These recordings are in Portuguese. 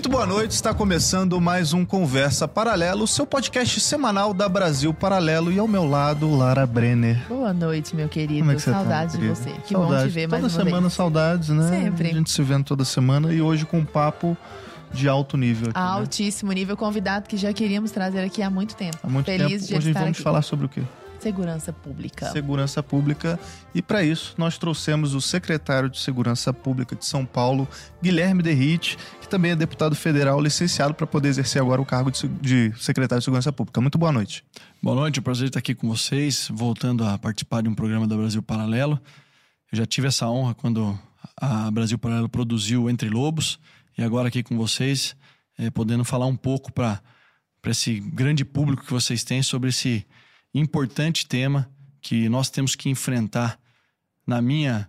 Muito boa noite, está começando mais um Conversa Paralelo, seu podcast semanal da Brasil Paralelo e ao meu lado, Lara Brenner. Boa noite, meu querido. Como é que você saudades tá, de você. Que Saudade. bom te ver mais Toda semana vez. saudades, né? Sempre. A gente se vendo toda semana e hoje com um papo de alto nível aqui, né? Altíssimo nível, convidado que já queríamos trazer aqui há muito tempo. Há muito Feliz tempo. de Hoje estar vamos aqui. falar sobre o quê? Segurança pública. Segurança Pública. E para isso, nós trouxemos o secretário de Segurança Pública de São Paulo, Guilherme Derrite, que também é deputado federal licenciado para poder exercer agora o cargo de se- de secretário de Segurança Pública. Muito boa noite. Boa noite, é um prazer estar aqui com vocês, voltando a participar de um programa da Brasil Paralelo. Eu já tive essa honra quando a Brasil Paralelo produziu Entre Lobos e agora aqui com vocês, eh, podendo falar um pouco para esse grande público que vocês têm sobre esse importante tema que nós temos que enfrentar, na minha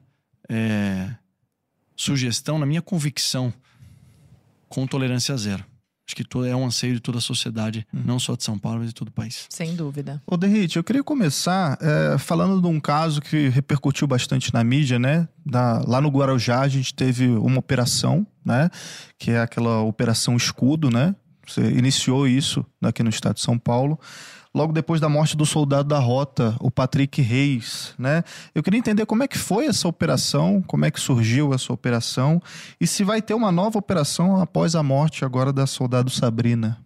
eh, sugestão, na minha convicção, com tolerância zero. Acho que é um anseio de toda a sociedade, não só de São Paulo, mas de todo o país. Sem dúvida. Ô, Derrite, eu queria começar é, falando de um caso que repercutiu bastante na mídia, né? Da- lá no Guarujá a gente teve uma operação, né? Que é aquela operação escudo, né? Você iniciou isso aqui no estado de São Paulo. Logo depois da morte do soldado da rota, o Patrick Reis, né? Eu queria entender como é que foi essa operação, como é que surgiu essa operação e se vai ter uma nova operação após a morte agora da soldado Sabrina.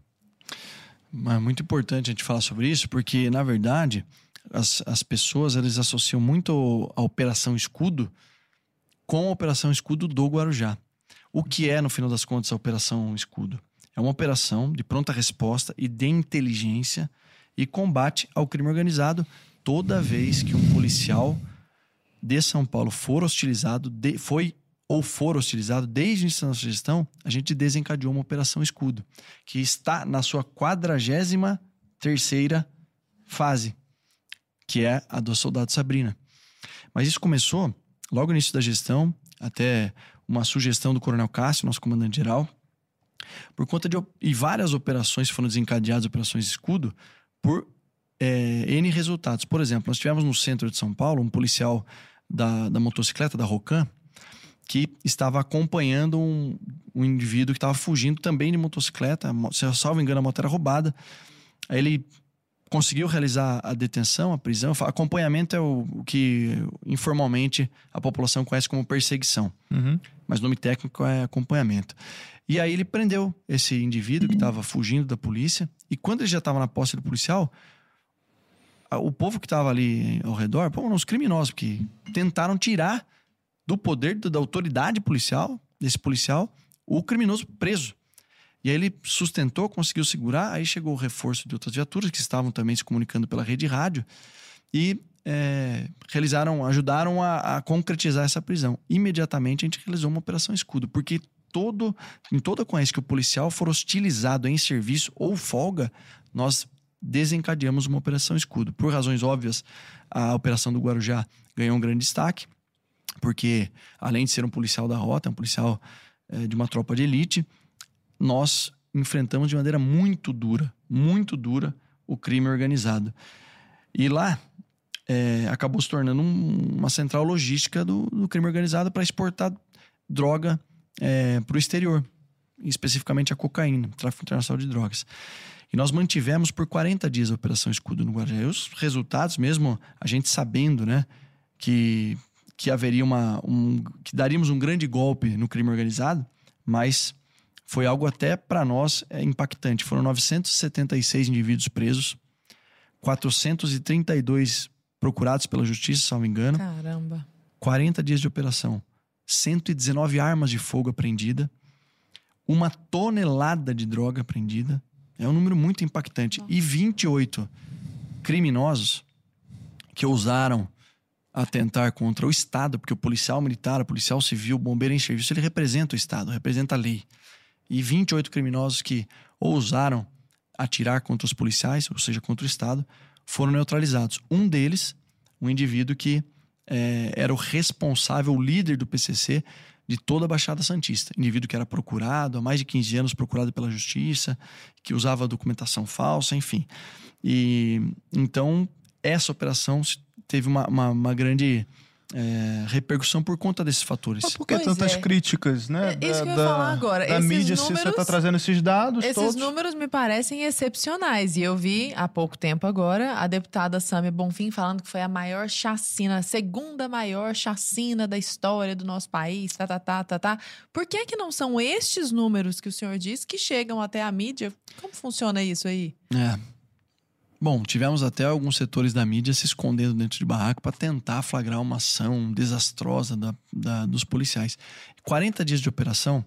É muito importante a gente falar sobre isso, porque, na verdade, as, as pessoas eles associam muito a Operação Escudo com a Operação Escudo do Guarujá. O que é, no final das contas, a Operação Escudo? É uma operação de pronta resposta e de inteligência e combate ao crime organizado toda vez que um policial de São Paulo for hostilizado, de- foi ou for hostilizado desde o início da nossa gestão, a gente desencadeou uma Operação Escudo que está na sua 43 terceira fase, que é a do soldado Sabrina. Mas isso começou logo no início da gestão, até uma sugestão do Coronel Cássio, nosso comandante-geral, por conta de e várias operações foram desencadeadas, operações escudo, por eh, N resultados. Por exemplo, nós tivemos no centro de São Paulo um policial da, da motocicleta, da Rocan, que estava acompanhando um, um indivíduo que estava fugindo também de motocicleta. Se eu salvo engano, a moto era roubada. Aí ele conseguiu realizar a detenção, a prisão. Acompanhamento é o, o que informalmente a população conhece como perseguição, Uhum. mas o nome técnico é acompanhamento. E aí ele prendeu esse indivíduo que estava fugindo da polícia. E quando ele já estava na posse do policial, o povo que estava ali ao redor, pô, os criminosos que tentaram tirar do poder da autoridade policial, desse policial, o criminoso preso. E aí ele sustentou, conseguiu segurar, aí chegou o reforço de outras viaturas que estavam também se comunicando pela rede rádio e é, realizaram, ajudaram a, a concretizar essa prisão. Imediatamente a gente realizou uma operação escudo, porque todo, em toda ocorrência que o policial for hostilizado em serviço ou folga, nós desencadeamos uma operação escudo. Por razões óbvias, a operação do Guarujá ganhou um grande destaque, porque além de ser um policial da rota, um policial eh, de uma tropa de elite, nós enfrentamos de maneira muito dura, muito dura, o crime organizado. E lá eh, acabou se tornando um- uma central logística do, do crime organizado para exportar droga para o exterior, especificamente a cocaína, tráfico internacional de drogas. E nós mantivemos por 40 dias a Operação Escudo no Guarujá. E os resultados, mesmo a gente sabendo, né, que, que haveria uma. Um, que daríamos um grande golpe no crime organizado, mas foi algo até para nós é, impactante. Foram 976 indivíduos presos, 432 procurados pela justiça, se não me engano. Caramba. 40 dias de operação, 119 armas de fogo apreendida, uma tonelada de droga apreendida. É um número muito impactante. E 28 criminosos que ousaram atentar contra o Estado, porque o policial militar, o policial civil, o bombeiro em serviço, ele representa o Estado, representa a lei. E 28 criminosos que ousaram atirar contra os policiais, ou seja, contra o Estado, foram neutralizados. Um deles, um indivíduo que eh, era o responsável, o líder do PCC de toda a Baixada Santista. Indivíduo que era procurado há mais de 15 anos, procurado pela justiça, que usava documentação falsa, enfim. E então essa operação teve uma, uma, uma grande é, repercussão por conta desses fatores. Mas por que Pois tantas é. críticas, né? É isso que eu ia falar agora. Da Esses mídia, se você números- tá trazendo esses dados Esses todos. números me parecem excepcionais. E eu vi há pouco tempo agora a deputada Samia Bonfim falando que foi a maior chacina, a segunda maior chacina da história do nosso país. Tá, tá, tá, tá, tá. Por que, que não são estes números que o senhor diz que chegam até a mídia? Como funciona isso aí? É. Bom, tivemos até alguns setores da mídia se escondendo dentro de barraco para tentar flagrar uma ação desastrosa da- da- dos policiais. 40 dias de operação.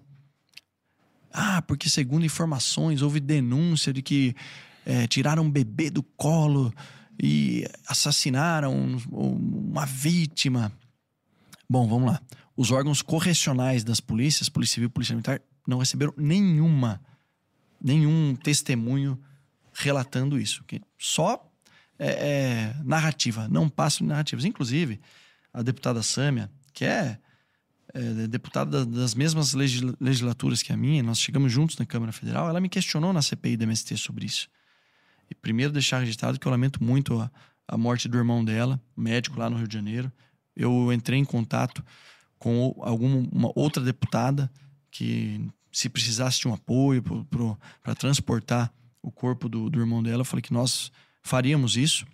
Ah, porque segundo informações houve denúncia de que é, tiraram um bebê do colo e assassinaram um- uma vítima. Bom, vamos lá. Os órgãos correcionais das polícias, Polícia Civil e Polícia Militar, não receberam nenhuma, nenhum testemunho relatando isso. Que só é, é, narrativa, não passam narrativas. Inclusive, a deputada Sâmia, que é, é, deputada da- das mesmas legis- legislaturas que a minha, nós chegamos juntos na Câmara Federal, ela me questionou na CPI da MST sobre isso. E primeiro deixar registrado que eu lamento muito a, a morte do irmão dela, médico lá no Rio de Janeiro. Eu entrei em contato com alguma uma outra deputada que, se precisasse de um apoio para transportar o corpo do, do irmão dela, eu falei que nós faríamos isso,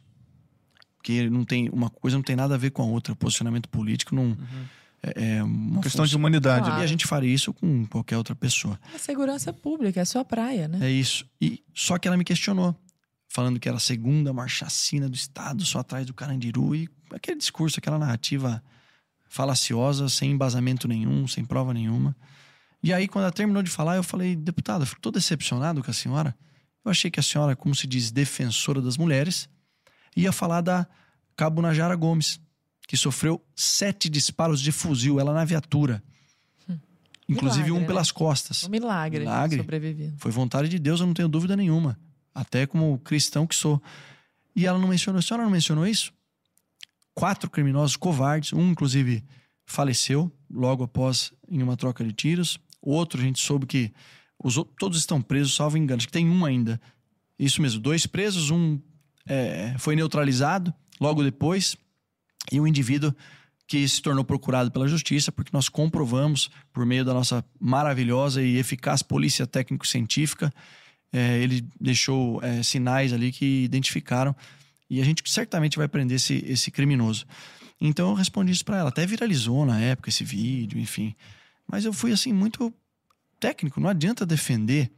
porque não tem uma coisa não tem nada a ver com a outra. Posicionamento político não é, é uma Questão de função- humanidade. Claro. E a gente faria isso com qualquer outra pessoa. A segurança pública, é a sua praia, né? É isso. E só que ela me questionou, falando que era a segunda maior chacina do estado, só atrás do Carandiru e aquele discurso, aquela narrativa falaciosa, sem embasamento nenhum, sem prova nenhuma. E aí quando ela terminou de falar, eu falei: "Deputada, eu fico todo decepcionado com a senhora. Eu achei que a senhora, como se diz, defensora das mulheres, ia falar da Cabo Najara Gomes, que sofreu sete disparos de fuzil, ela na viatura. Inclusive Milagre, um né? pelas costas. Um milagre, Milagre. sobreviver. Foi vontade de Deus, eu não tenho dúvida nenhuma. Até como cristão que sou. E ela não mencionou, a senhora não mencionou isso? Quatro criminosos covardes, um inclusive faleceu logo após em uma troca de tiros. Outro a gente soube que os, outros- todos estão presos, salvo engano. Acho que tem um ainda. Isso mesmo, dois presos, um é, foi neutralizado logo depois. E o indivíduo que se tornou procurado pela justiça, porque nós comprovamos, por meio da nossa maravilhosa e eficaz polícia técnico-científica, é, ele deixou é, sinais ali que identificaram e a gente certamente vai prender esse, esse criminoso. Então eu respondi isso para ela. Até viralizou na época esse vídeo, enfim. Mas eu fui assim muito técnico. Não adianta defender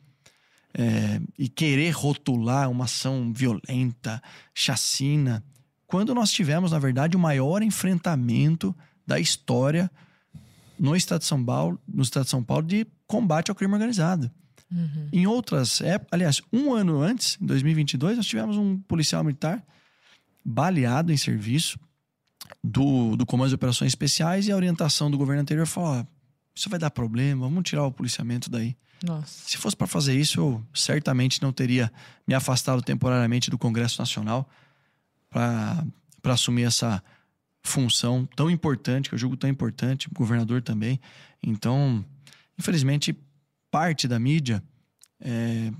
é, e querer rotular uma ação violenta, chacina, quando nós tivemos, na verdade, o maior enfrentamento da história no estado de São Paulo, no estado de São Paulo de combate ao crime organizado. Uhum. Em outras épocas, aliás, um ano antes, em 2022, nós tivemos um policial militar baleado em serviço do, do Comando de Operações Especiais e a orientação do governo anterior falou: isso vai dar problema, vamos tirar o policiamento daí. Nossa. Se fosse para fazer isso, eu certamente não teria me afastado temporariamente do Congresso Nacional para assumir essa função tão importante, que eu julgo tão importante, o governador também. Então, infelizmente, parte da mídia é,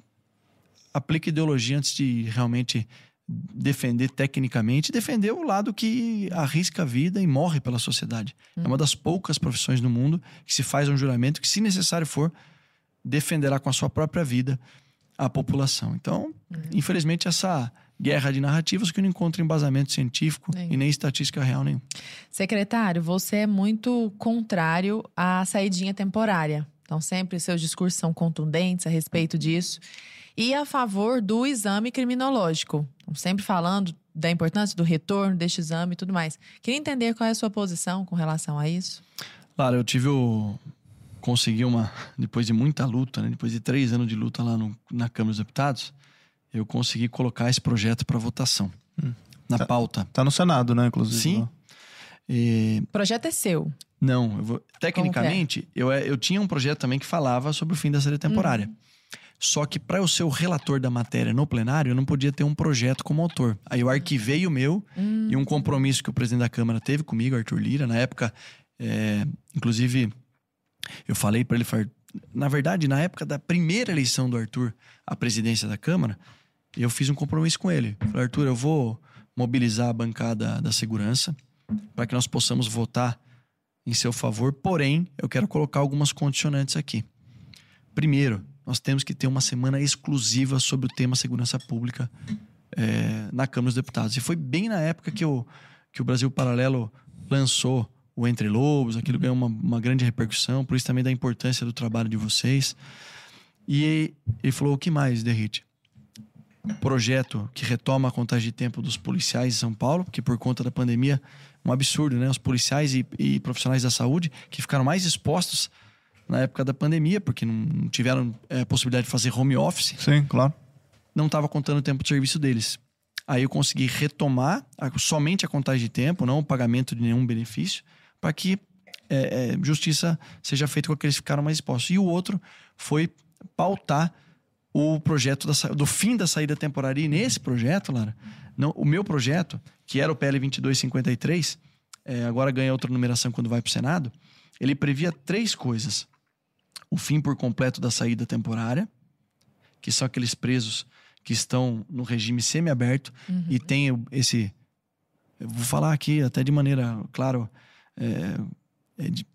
aplica ideologia antes de realmente defender tecnicamente, defender o lado que arrisca a vida e morre pela sociedade. É uma das poucas profissões no mundo que se faz um juramento que, se necessário for, defenderá com a sua própria vida a população. Então, infelizmente, essa guerra de narrativas que não encontra embasamento científico Sim. e nem estatística real nenhum. Secretário, você é muito contrário à saidinha temporária. Então, sempre seus discursos são contundentes a respeito disso. E a favor do exame criminológico. Sempre falando da importância do retorno deste exame e tudo mais. Queria entender qual é a sua posição com relação a isso. Claro, eu tive o. Consegui uma. Depois de muita luta, né? depois de três anos de luta lá no- na Câmara dos Deputados, eu consegui colocar esse projeto para votação. Na Tá. pauta. Tá no Senado, né, inclusive. Sim. E, O projeto é seu. Não, eu vou- tecnicamente, eu, é- eu tinha um projeto também que falava sobre o fim da série temporária. Só que para eu ser o relator da matéria no plenário, eu não podia ter um projeto como autor. Aí eu arquivei o meu e um compromisso que o presidente da Câmara teve comigo, Arthur Lira, na época, é, inclusive, eu falei para ele, na verdade, na época da primeira eleição do Arthur à presidência da Câmara, eu fiz um compromisso com ele. Falei, Arthur, eu vou mobilizar a bancada da segurança, para que nós possamos votar em seu favor. Porém, eu quero colocar algumas condicionantes aqui. Primeiro, nós temos que ter uma semana exclusiva sobre o tema segurança pública é, na Câmara dos Deputados. E foi bem na época que o, que o Brasil Paralelo lançou o Entre Lobos, aquilo ganhou uma, uma grande repercussão, por isso também da importância do trabalho de vocês. E ele falou: o que mais, Derrite? Projeto que retoma a contagem de tempo dos policiais em São Paulo, que por conta da pandemia, um absurdo, né? Os policiais e, e profissionais da saúde que ficaram mais expostos na época da pandemia, porque não tiveram é, possibilidade de fazer home office. Sim, claro. Não estava contando o tempo de serviço deles. Aí eu consegui retomar a, somente a contagem de tempo, não o pagamento de nenhum benefício, para que é, é, justiça seja feita com aqueles que ficaram mais expostos. E o outro foi pautar o projeto da, do fim da saída temporária. E nesse projeto, Lara, não, o meu projeto, que era o PL 2253, é, agora ganha outra numeração quando vai para o Senado, ele previa três coisas. O fim por completo da saída temporária, que são aqueles presos que estão no regime semiaberto uhum. e tem esse. Eu vou falar aqui até de maneira, claro, é, é de,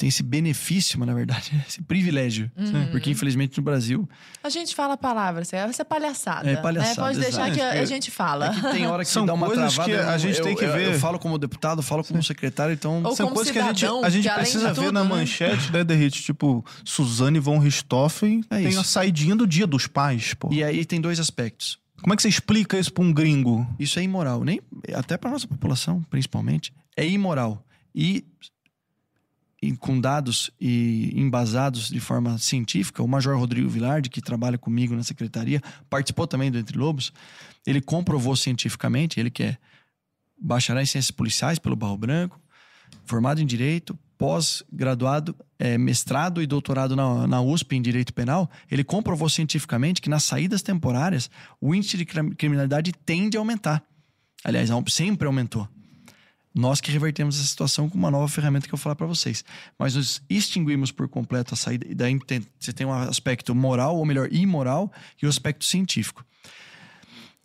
tem esse benefício, mas na verdade, esse privilégio. Uhum. Porque, infelizmente, no Brasil. A gente fala palavras, essa é palhaçada. É palhaçada. Né? Pode deixar que a, a, gente fala. É que tem hora que São dá uma coisas travada. que a gente eu, tem que eu, ver. Eu, eu, falo como deputado, falo como secretário, então. Ou São como coisas cidadão, que a gente, a gente que precisa tudo, ver na né? manchete, né, Derrite? Tipo, Suzane von Richthofen É tem isso. a saidinha do dia dos pais, pô. E aí tem dois aspectos. Como é que você explica isso pra um gringo? Isso é imoral, nem até para nossa população, principalmente, é imoral. E com dados e embasados de forma científica, o Major Rodrigo Vilardi, que trabalha comigo na secretaria, participou também do Entre Lobos, ele comprovou cientificamente, ele que é bacharel em ciências policiais pelo Barro Branco, formado em direito, pós-graduado, é, mestrado e doutorado na, na USP em direito penal, ele comprovou cientificamente que nas saídas temporárias o índice de crim- criminalidade tende a aumentar. Aliás, sempre aumentou. Nós que revertemos essa situação com uma nova ferramenta que eu vou falar para vocês. Mas nós extinguimos por completo a saída. E daí tem- você tem um aspecto moral, ou melhor, imoral, e o aspecto científico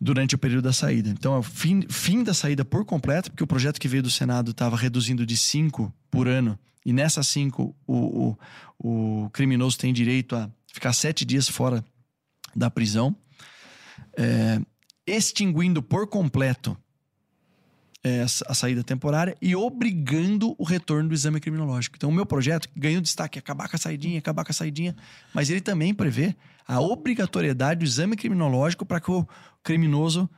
durante o período da saída. Então, é o fim, fim da saída por completo, porque o projeto que veio do Senado estava reduzindo de cinco por ano, e nessas cinco o, o, o criminoso tem direito a ficar sete dias fora da prisão, É, extinguindo por completo é, a saída temporária e obrigando o retorno do exame criminológico. Então, o meu projeto ganhou destaque, acabar com a saidinha, acabar com a saidinha, mas ele também prevê a obrigatoriedade do exame criminológico para que o criminoso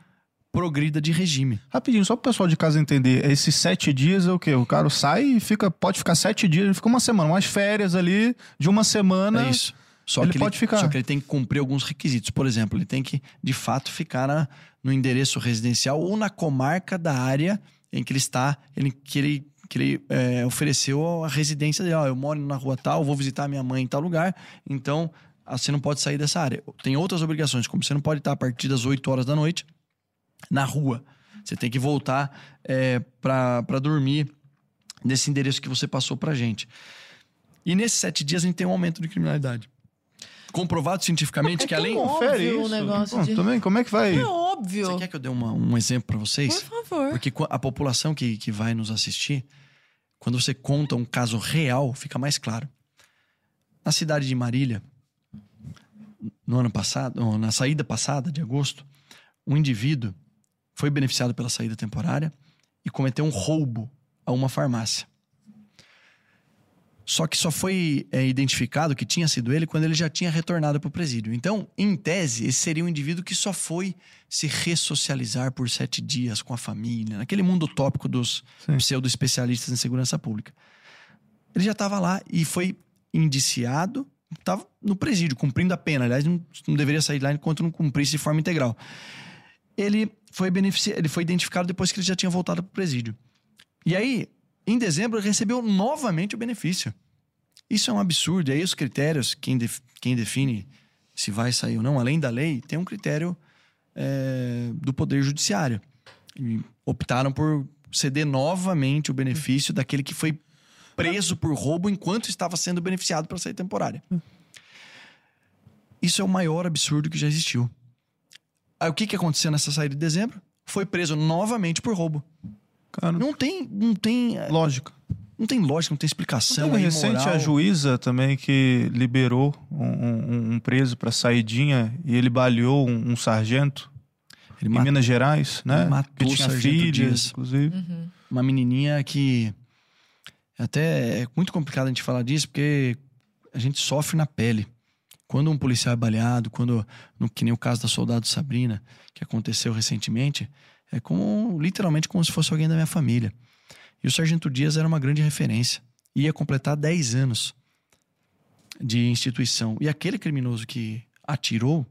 progrida de regime. Rapidinho, só pro pessoal de casa entender, esses sete dias é o quê? O cara sai e fica, pode ficar sete dias, ele fica uma semana, umas férias ali de uma semana. É isso. Só Ele que pode ficar. Só que ele tem que cumprir alguns requisitos. Por exemplo, ele tem que, de fato, ficar na- no endereço residencial ou na comarca da área em que ele está, ele, que ele, que ele é, ofereceu a residência dele. Ó, eu moro na rua tal, vou visitar minha mãe em tal lugar, então ah, você não pode sair dessa área. Tem outras obrigações, como você não pode estar a partir das 8 horas da noite na rua. Você tem que voltar é, para dormir nesse endereço que você passou pra gente. E nesses sete dias a gente tem um aumento de criminalidade. Comprovado cientificamente É que além. Confere o isso. negócio Bom, de- Também, como é que vai? É óbvio. Você quer que eu dê uma- um exemplo pra vocês? Por favor. Porque a população que, que vai nos assistir, quando você conta um caso real, fica mais claro. Na cidade de Marília, no ano passado, na saída passada de agosto, um indivíduo foi beneficiado pela saída temporária e cometeu um roubo a uma farmácia. Só que só foi é, identificado que tinha sido ele quando ele já tinha retornado para o presídio. Então, em tese, esse seria um indivíduo que só foi se ressocializar por sete dias com a família, naquele mundo utópico dos pseudo-especialistas em segurança pública. Ele já estava lá e foi indiciado, estava no presídio, cumprindo a pena. Aliás, não, não deveria sair lá enquanto não cumprisse de forma integral. Ele foi, benefici... ele foi identificado depois que ele já tinha voltado para o presídio. E aí, em dezembro, recebeu novamente o benefício. Isso é um absurdo. E aí, os critérios, quem, def- quem define se vai sair ou não, além da lei, tem um critério é, do Poder Judiciário. E optaram por ceder novamente o benefício daquele que foi preso por roubo enquanto estava sendo beneficiado pela saída temporária. Isso é o maior absurdo que já existiu. Aí o que, que aconteceu nessa saída de dezembro? Foi preso novamente por roubo. Cara, Não tem, não tem, lógica. não tem lógica, não tem explicação. Teve é recente a juíza também que liberou um, um- um preso pra saidinha e ele baleou um, um sargento Ele em matou Minas Gerais, né? matou que tinha filhas, inclusive. Uhum. uma menininha que até é muito complicado a gente falar disso porque a gente sofre na pele. Quando um policial é baleado, quando no que nem o caso da soldado Sabrina, que aconteceu recentemente, é como literalmente como se fosse alguém da minha família. E o sargento Dias era uma grande referência. Ia completar 10 anos de instituição. E aquele criminoso que atirou,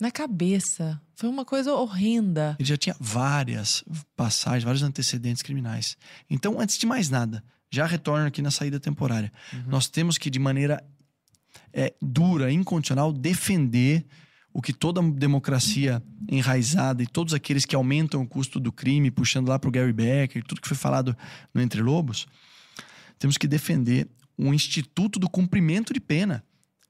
Na cabeça. Foi uma coisa horrenda. ele já tinha várias passagens, vários antecedentes criminais. Então, antes de mais nada, já retorno aqui na saída temporária. Nós temos que, de maneira é, dura, incondicional, defender o que toda democracia enraizada e todos aqueles que aumentam o custo do crime, puxando lá para o Gary Becker, tudo que foi falado no Entre Lobos, temos que defender o instituto do cumprimento de pena.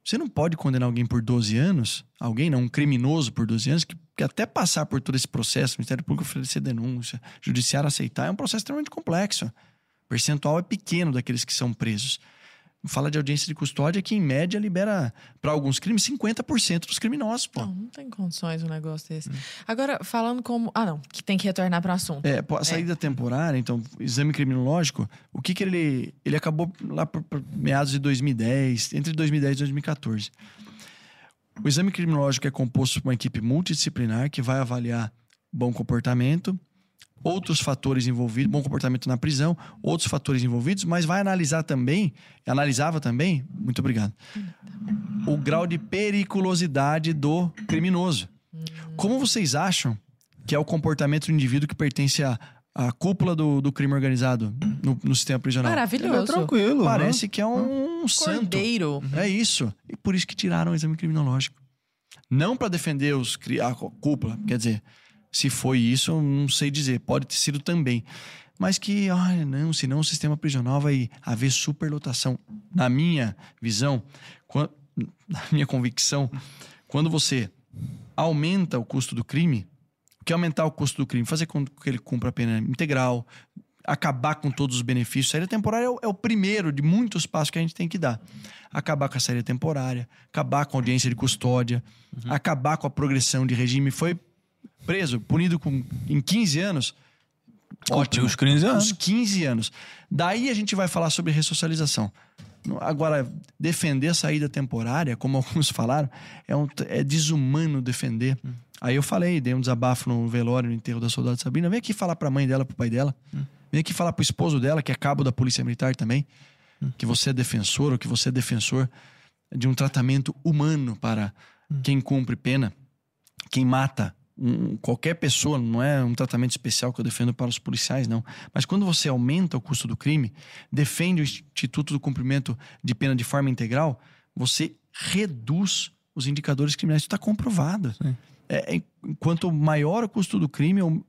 Você não pode condenar alguém por 12 anos, alguém não, um criminoso por 12 anos, que, que até passar por todo esse processo, o Ministério Público oferecer denúncia, Judiciário aceitar, é um processo extremamente complexo. O percentual é pequeno daqueles que são presos. Fala de audiência de custódia que, em média, libera, para alguns crimes, 50% dos criminosos, pô. Não, não tem condições um negócio desse. Agora, falando como. Ah, não, que tem que retornar para o assunto. É, a saída temporária, então, exame criminológico, o que que ele... Ele acabou lá por, por meados de 2010, entre 2010 e 2014. O exame criminológico é composto por uma equipe multidisciplinar que vai avaliar bom comportamento, outros fatores envolvidos, bom comportamento na prisão, outros fatores envolvidos, mas vai analisar também, analisava também, muito obrigado, o grau de periculosidade do criminoso. Como vocês acham que é o comportamento do indivíduo que pertence à, à cúpula do, do crime organizado no, no sistema prisional? Ele é Maravilhoso. tranquilo. né? Parece que é um santo. Cordeiro. É isso. E por isso que tiraram o exame criminológico. Não para defender os, a cúpula, quer dizer, se foi isso, eu não sei dizer, pode ter sido também. Mas que, olha, não, senão o sistema prisional vai haver superlotação. Na minha visão, na minha convicção, quando você aumenta o custo do crime, o que é aumentar o custo do crime? Fazer com que ele cumpra a pena integral, acabar com todos os benefícios. Saída temporária é o, é o primeiro de muitos passos que a gente tem que dar. Acabar com a saída temporária, acabar com a audiência de custódia, acabar com a progressão de regime. Foi preso, punido com, em 15 anos. Ótimo. Os 15 Uns anos. 15 anos. Daí a gente vai falar sobre ressocialização. Agora, defender a saída temporária, como alguns falaram, é, um- é desumano defender. Aí eu falei, dei um desabafo no velório, no enterro da soldado Sabrina. Vem aqui falar pra mãe dela, pro pai dela. Vem aqui falar pro esposo dela, que é cabo da Polícia Militar também, que você é defensor ou que você é defensor de um tratamento humano para quem cumpre pena, quem mata um- qualquer pessoa, não é um tratamento especial que eu defendo para os policiais, não. Mas quando você aumenta o custo do crime, defende o Instituto do Cumprimento de Pena de forma integral, você reduz os indicadores criminais. Isso está comprovado. É, é, quanto maior o custo do crime, o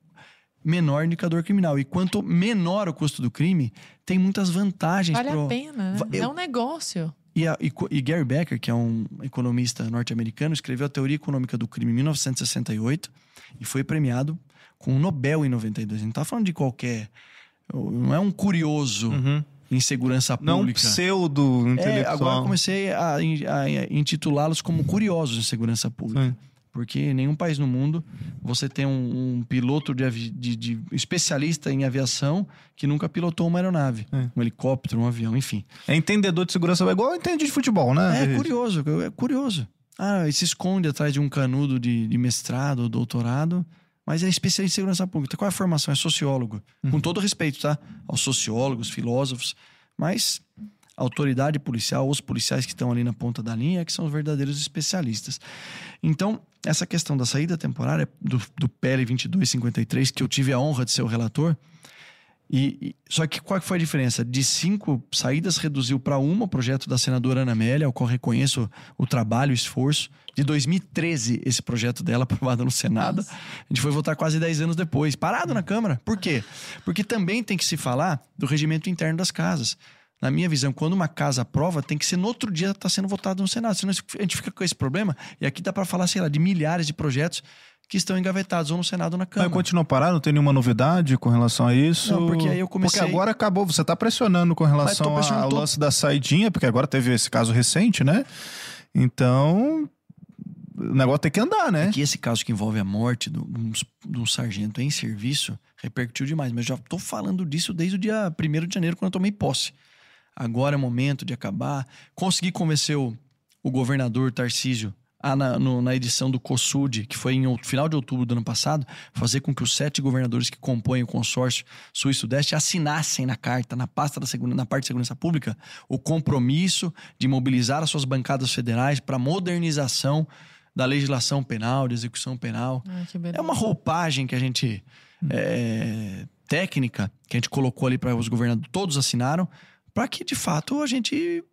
menor o indicador criminal. E quanto menor o custo do crime, tem muitas vantagens. Vale pro- a pena, né? Eu- É um negócio. E, a- e e Gary Becker, que é um economista norte-americano, escreveu a Teoria Econômica do Crime em 1968 e foi premiado com um Nobel em 92. A gente não tá falando de qualquer. Não é um curioso Uhum. em segurança Não um pública. pseudo é, intelectual. agora eu comecei a, in- a intitulá-los como curiosos em segurança pública. Sim. Porque em nenhum país no mundo você tem um, um piloto de, de- de- especialista em aviação que nunca pilotou uma aeronave, É. um helicóptero, um avião, enfim. É entendedor de segurança, é igual entende de futebol, né? É curioso, é curioso. Ah, e se esconde atrás de um canudo de, de mestrado ou doutorado, mas é especialista em segurança pública. Qual é a formação? É sociólogo. Com todo respeito, tá? Aos sociólogos, filósofos, mas autoridade policial, os policiais que estão ali na ponta da linha, que são os verdadeiros especialistas. Então, essa questão da saída temporária do, do PL 2253, que eu tive a honra de ser o relator, e, e- só que qual foi a diferença? De cinco saídas, reduziu para uma o projeto da senadora Ana Amélia, ao qual reconheço o trabalho, o esforço. De 2013, esse projeto dela aprovado no Senado. Nossa. A gente foi votar quase 10 anos depois, parado na Câmara. Por quê? Porque também tem que se falar do regimento interno das casas. Na minha visão, quando uma casa aprova, tem que ser no outro dia estar sendo votado no Senado. Senão a gente fica com esse problema. E aqui dá para falar, sei lá, de milhares de projetos que estão engavetados ou no Senado ou na Mas Câmara. continua parado, não tem nenhuma novidade com relação a isso? Não, porque aí eu comecei- Porque agora acabou, você tá pressionando com relação pressionando ao todo- lance da saidinha, porque agora teve esse caso recente, né? Então, o negócio tem que andar, né? que esse caso que envolve a morte de um, de um sargento em serviço repercutiu demais. Mas eu já tô falando disso desde o dia 1 de janeiro, quando eu tomei posse. Agora é o momento de acabar. Consegui convencer o, o governador Tarcísio a, na, no- na edição do COSUD, que foi em out- final de outubro do ano passado, fazer com que os sete governadores que compõem o consórcio Sul e Sudeste assinassem na carta, na pasta da segurança, na parte de segurança pública, o compromisso de mobilizar as suas bancadas federais para modernização da legislação penal, de execução penal. Ai, beleza. É uma roupagem que a gente. é, técnica que a gente colocou ali para os governadores, todos assinaram, para que de fato a gente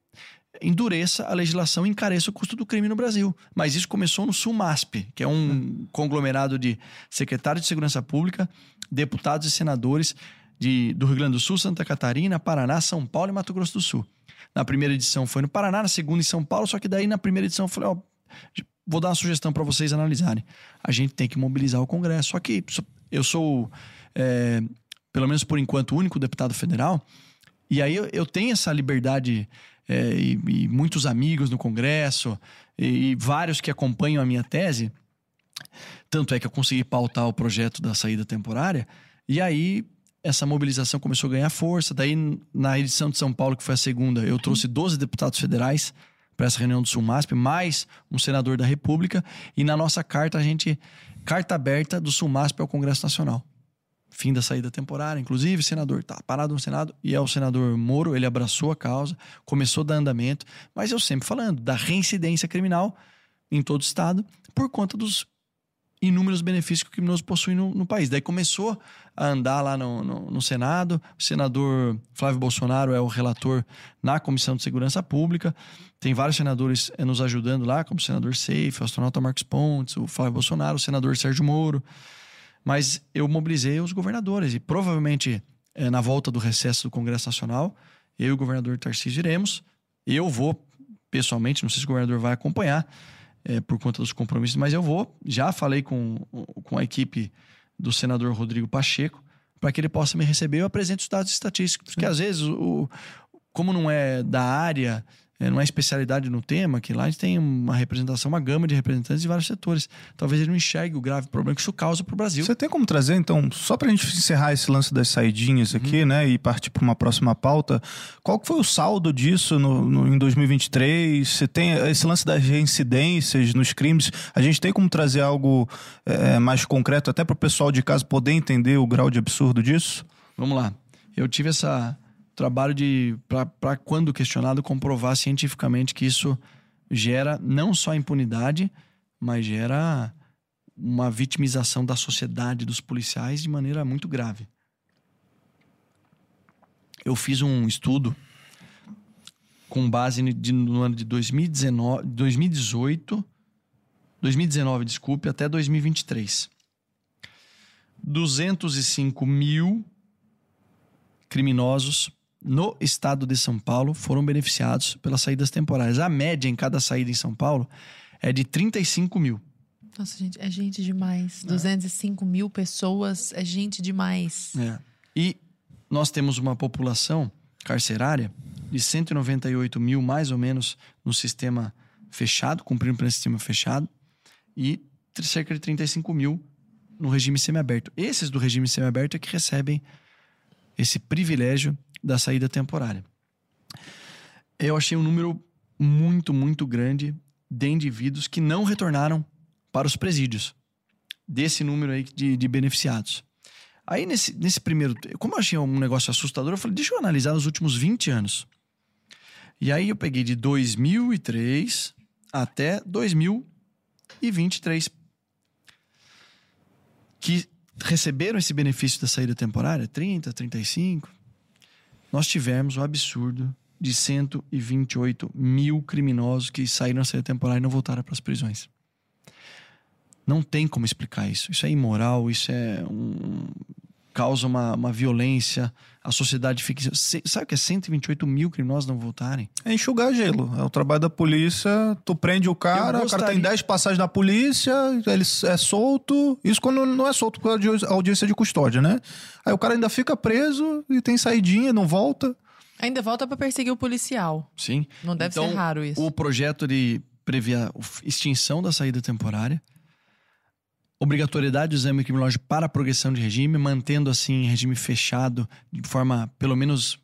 endureça a legislação e encareça o custo do crime no Brasil. Mas isso começou no SUMASP, que é um conglomerado de secretários de segurança pública, deputados e senadores de, do Rio Grande do Sul, Santa Catarina, Paraná, São Paulo e Mato Grosso do Sul. Na primeira edição foi no Paraná, na segunda em São Paulo, só que daí na primeira edição eu falei, ó, vou dar uma sugestão para vocês analisarem. A gente tem que mobilizar o Congresso. Só que eu sou, é, pelo menos por enquanto, o único deputado federal. E aí eu, eu tenho essa liberdade é, e, e muitos amigos no Congresso e, e vários que acompanham a minha tese. Tanto é que eu consegui pautar o projeto da saída temporária. E aí essa mobilização começou a ganhar força. Daí, na edição de São Paulo, que foi a segunda, eu trouxe 12 deputados federais para essa reunião do Sulmasp, mais um senador da República. E na nossa carta, a gente. Carta aberta do Sulmasp ao Congresso Nacional. Fim da saída temporária, inclusive, senador tá parado no Senado e é o senador Moro, ele abraçou a causa, começou a dar andamento, mas eu sempre falando da reincidência criminal em todo o estado por conta dos inúmeros benefícios que o criminoso possui no, no país. Daí começou a andar lá no, no, no Senado. O senador Flávio Bolsonaro é o relator na Comissão de Segurança Pública. Tem vários senadores eh, nos ajudando lá, como o senador Seif, o astronauta Marcos Pontes, o Flávio Bolsonaro, o senador Sérgio Moro. Mas eu mobilizei os governadores e provavelmente eh, na volta do recesso do Congresso Nacional, eu e o governador Tarcísio iremos. Eu vou pessoalmente, não sei se o governador vai acompanhar, é, por conta dos compromissos, mas eu vou. Já falei com, com a equipe do senador Rodrigo Pacheco para que ele possa me receber. Eu apresento os dados estatísticos, porque às vezes, o, como não é da área, é, não é especialidade no tema, que lá a gente tem uma representação, uma gama de representantes de vários setores. Talvez ele não enxergue o grave problema que isso causa para o Brasil. Você tem como trazer, então, só pra gente encerrar esse lance das saidinhas aqui, né, e partir para uma próxima pauta, qual que foi o saldo disso no, no- em 2023? Você tem esse lance das reincidências nos crimes? A gente tem como trazer algo é, mais concreto, até para o pessoal de casa poder entender o grau de absurdo disso? Vamos lá. Eu tive essa trabalho de para quando questionado comprovar cientificamente que isso gera não só impunidade, mas gera uma vitimização da sociedade dos policiais de maneira muito grave. Eu fiz um estudo com base no ano de 2019, 2018, 2019, desculpe, até 2023. 205 mil criminosos no estado de São Paulo foram beneficiados pelas saídas temporárias. A média em cada saída em São Paulo é de 35 mil. Nossa, gente, é gente demais. 205 mil pessoas é gente demais. E nós temos uma população carcerária de 198 mil, mais ou menos, no sistema fechado, cumprindo pelo sistema fechado, e cerca de 35 mil no regime semiaberto. Esses do regime semiaberto é que recebem esse privilégio da saída temporária. Eu achei um número muito, muito grande de indivíduos que não retornaram para os presídios. Desse número aí de, de beneficiados. Aí, nesse, nesse primeiro. Como eu achei um negócio assustador, eu falei, deixa eu analisar os últimos 20 anos. E aí eu peguei de 2003 até 2023. Que receberam esse benefício da saída temporária, 30, 35. Nós tivemos o absurdo de 128 mil criminosos que saíram da saída temporária e não voltaram para as prisões. Não tem como explicar isso. Isso é imoral, isso é um causa uma, uma violência, a sociedade fica. Se- Sabe o que é 128 mil criminosos não voltarem? É enxugar gelo. É o trabalho da polícia. Tu prende o cara, o cara tem 10 passagens da polícia, ele é solto. Isso quando não é solto por audiência de custódia, né? Aí o cara ainda fica preso e tem saidinha, não volta. Ainda volta pra perseguir o policial. Sim. Não deve Então, ser raro isso. O projeto de prevê a extinção da saída temporária, obrigatoriedade do exame criminológico para a progressão de regime, mantendo assim regime fechado de forma pelo menos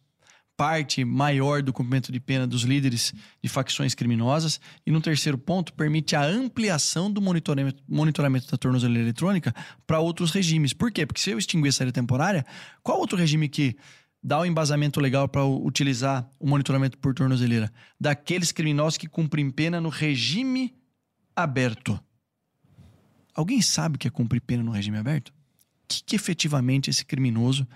parte maior do cumprimento de pena dos líderes de facções criminosas. E no terceiro ponto, permite a ampliação do monitoramento, monitoramento da tornozeleira eletrônica para outros regimes. Por quê? Porque se eu extinguir a saída temporária, qual outro regime que dá o embasamento legal para utilizar o monitoramento por tornozeleira? Daqueles criminosos que cumprem pena no regime aberto. Alguém sabe o que é cumprir pena no regime aberto? O que, que efetivamente esse criminoso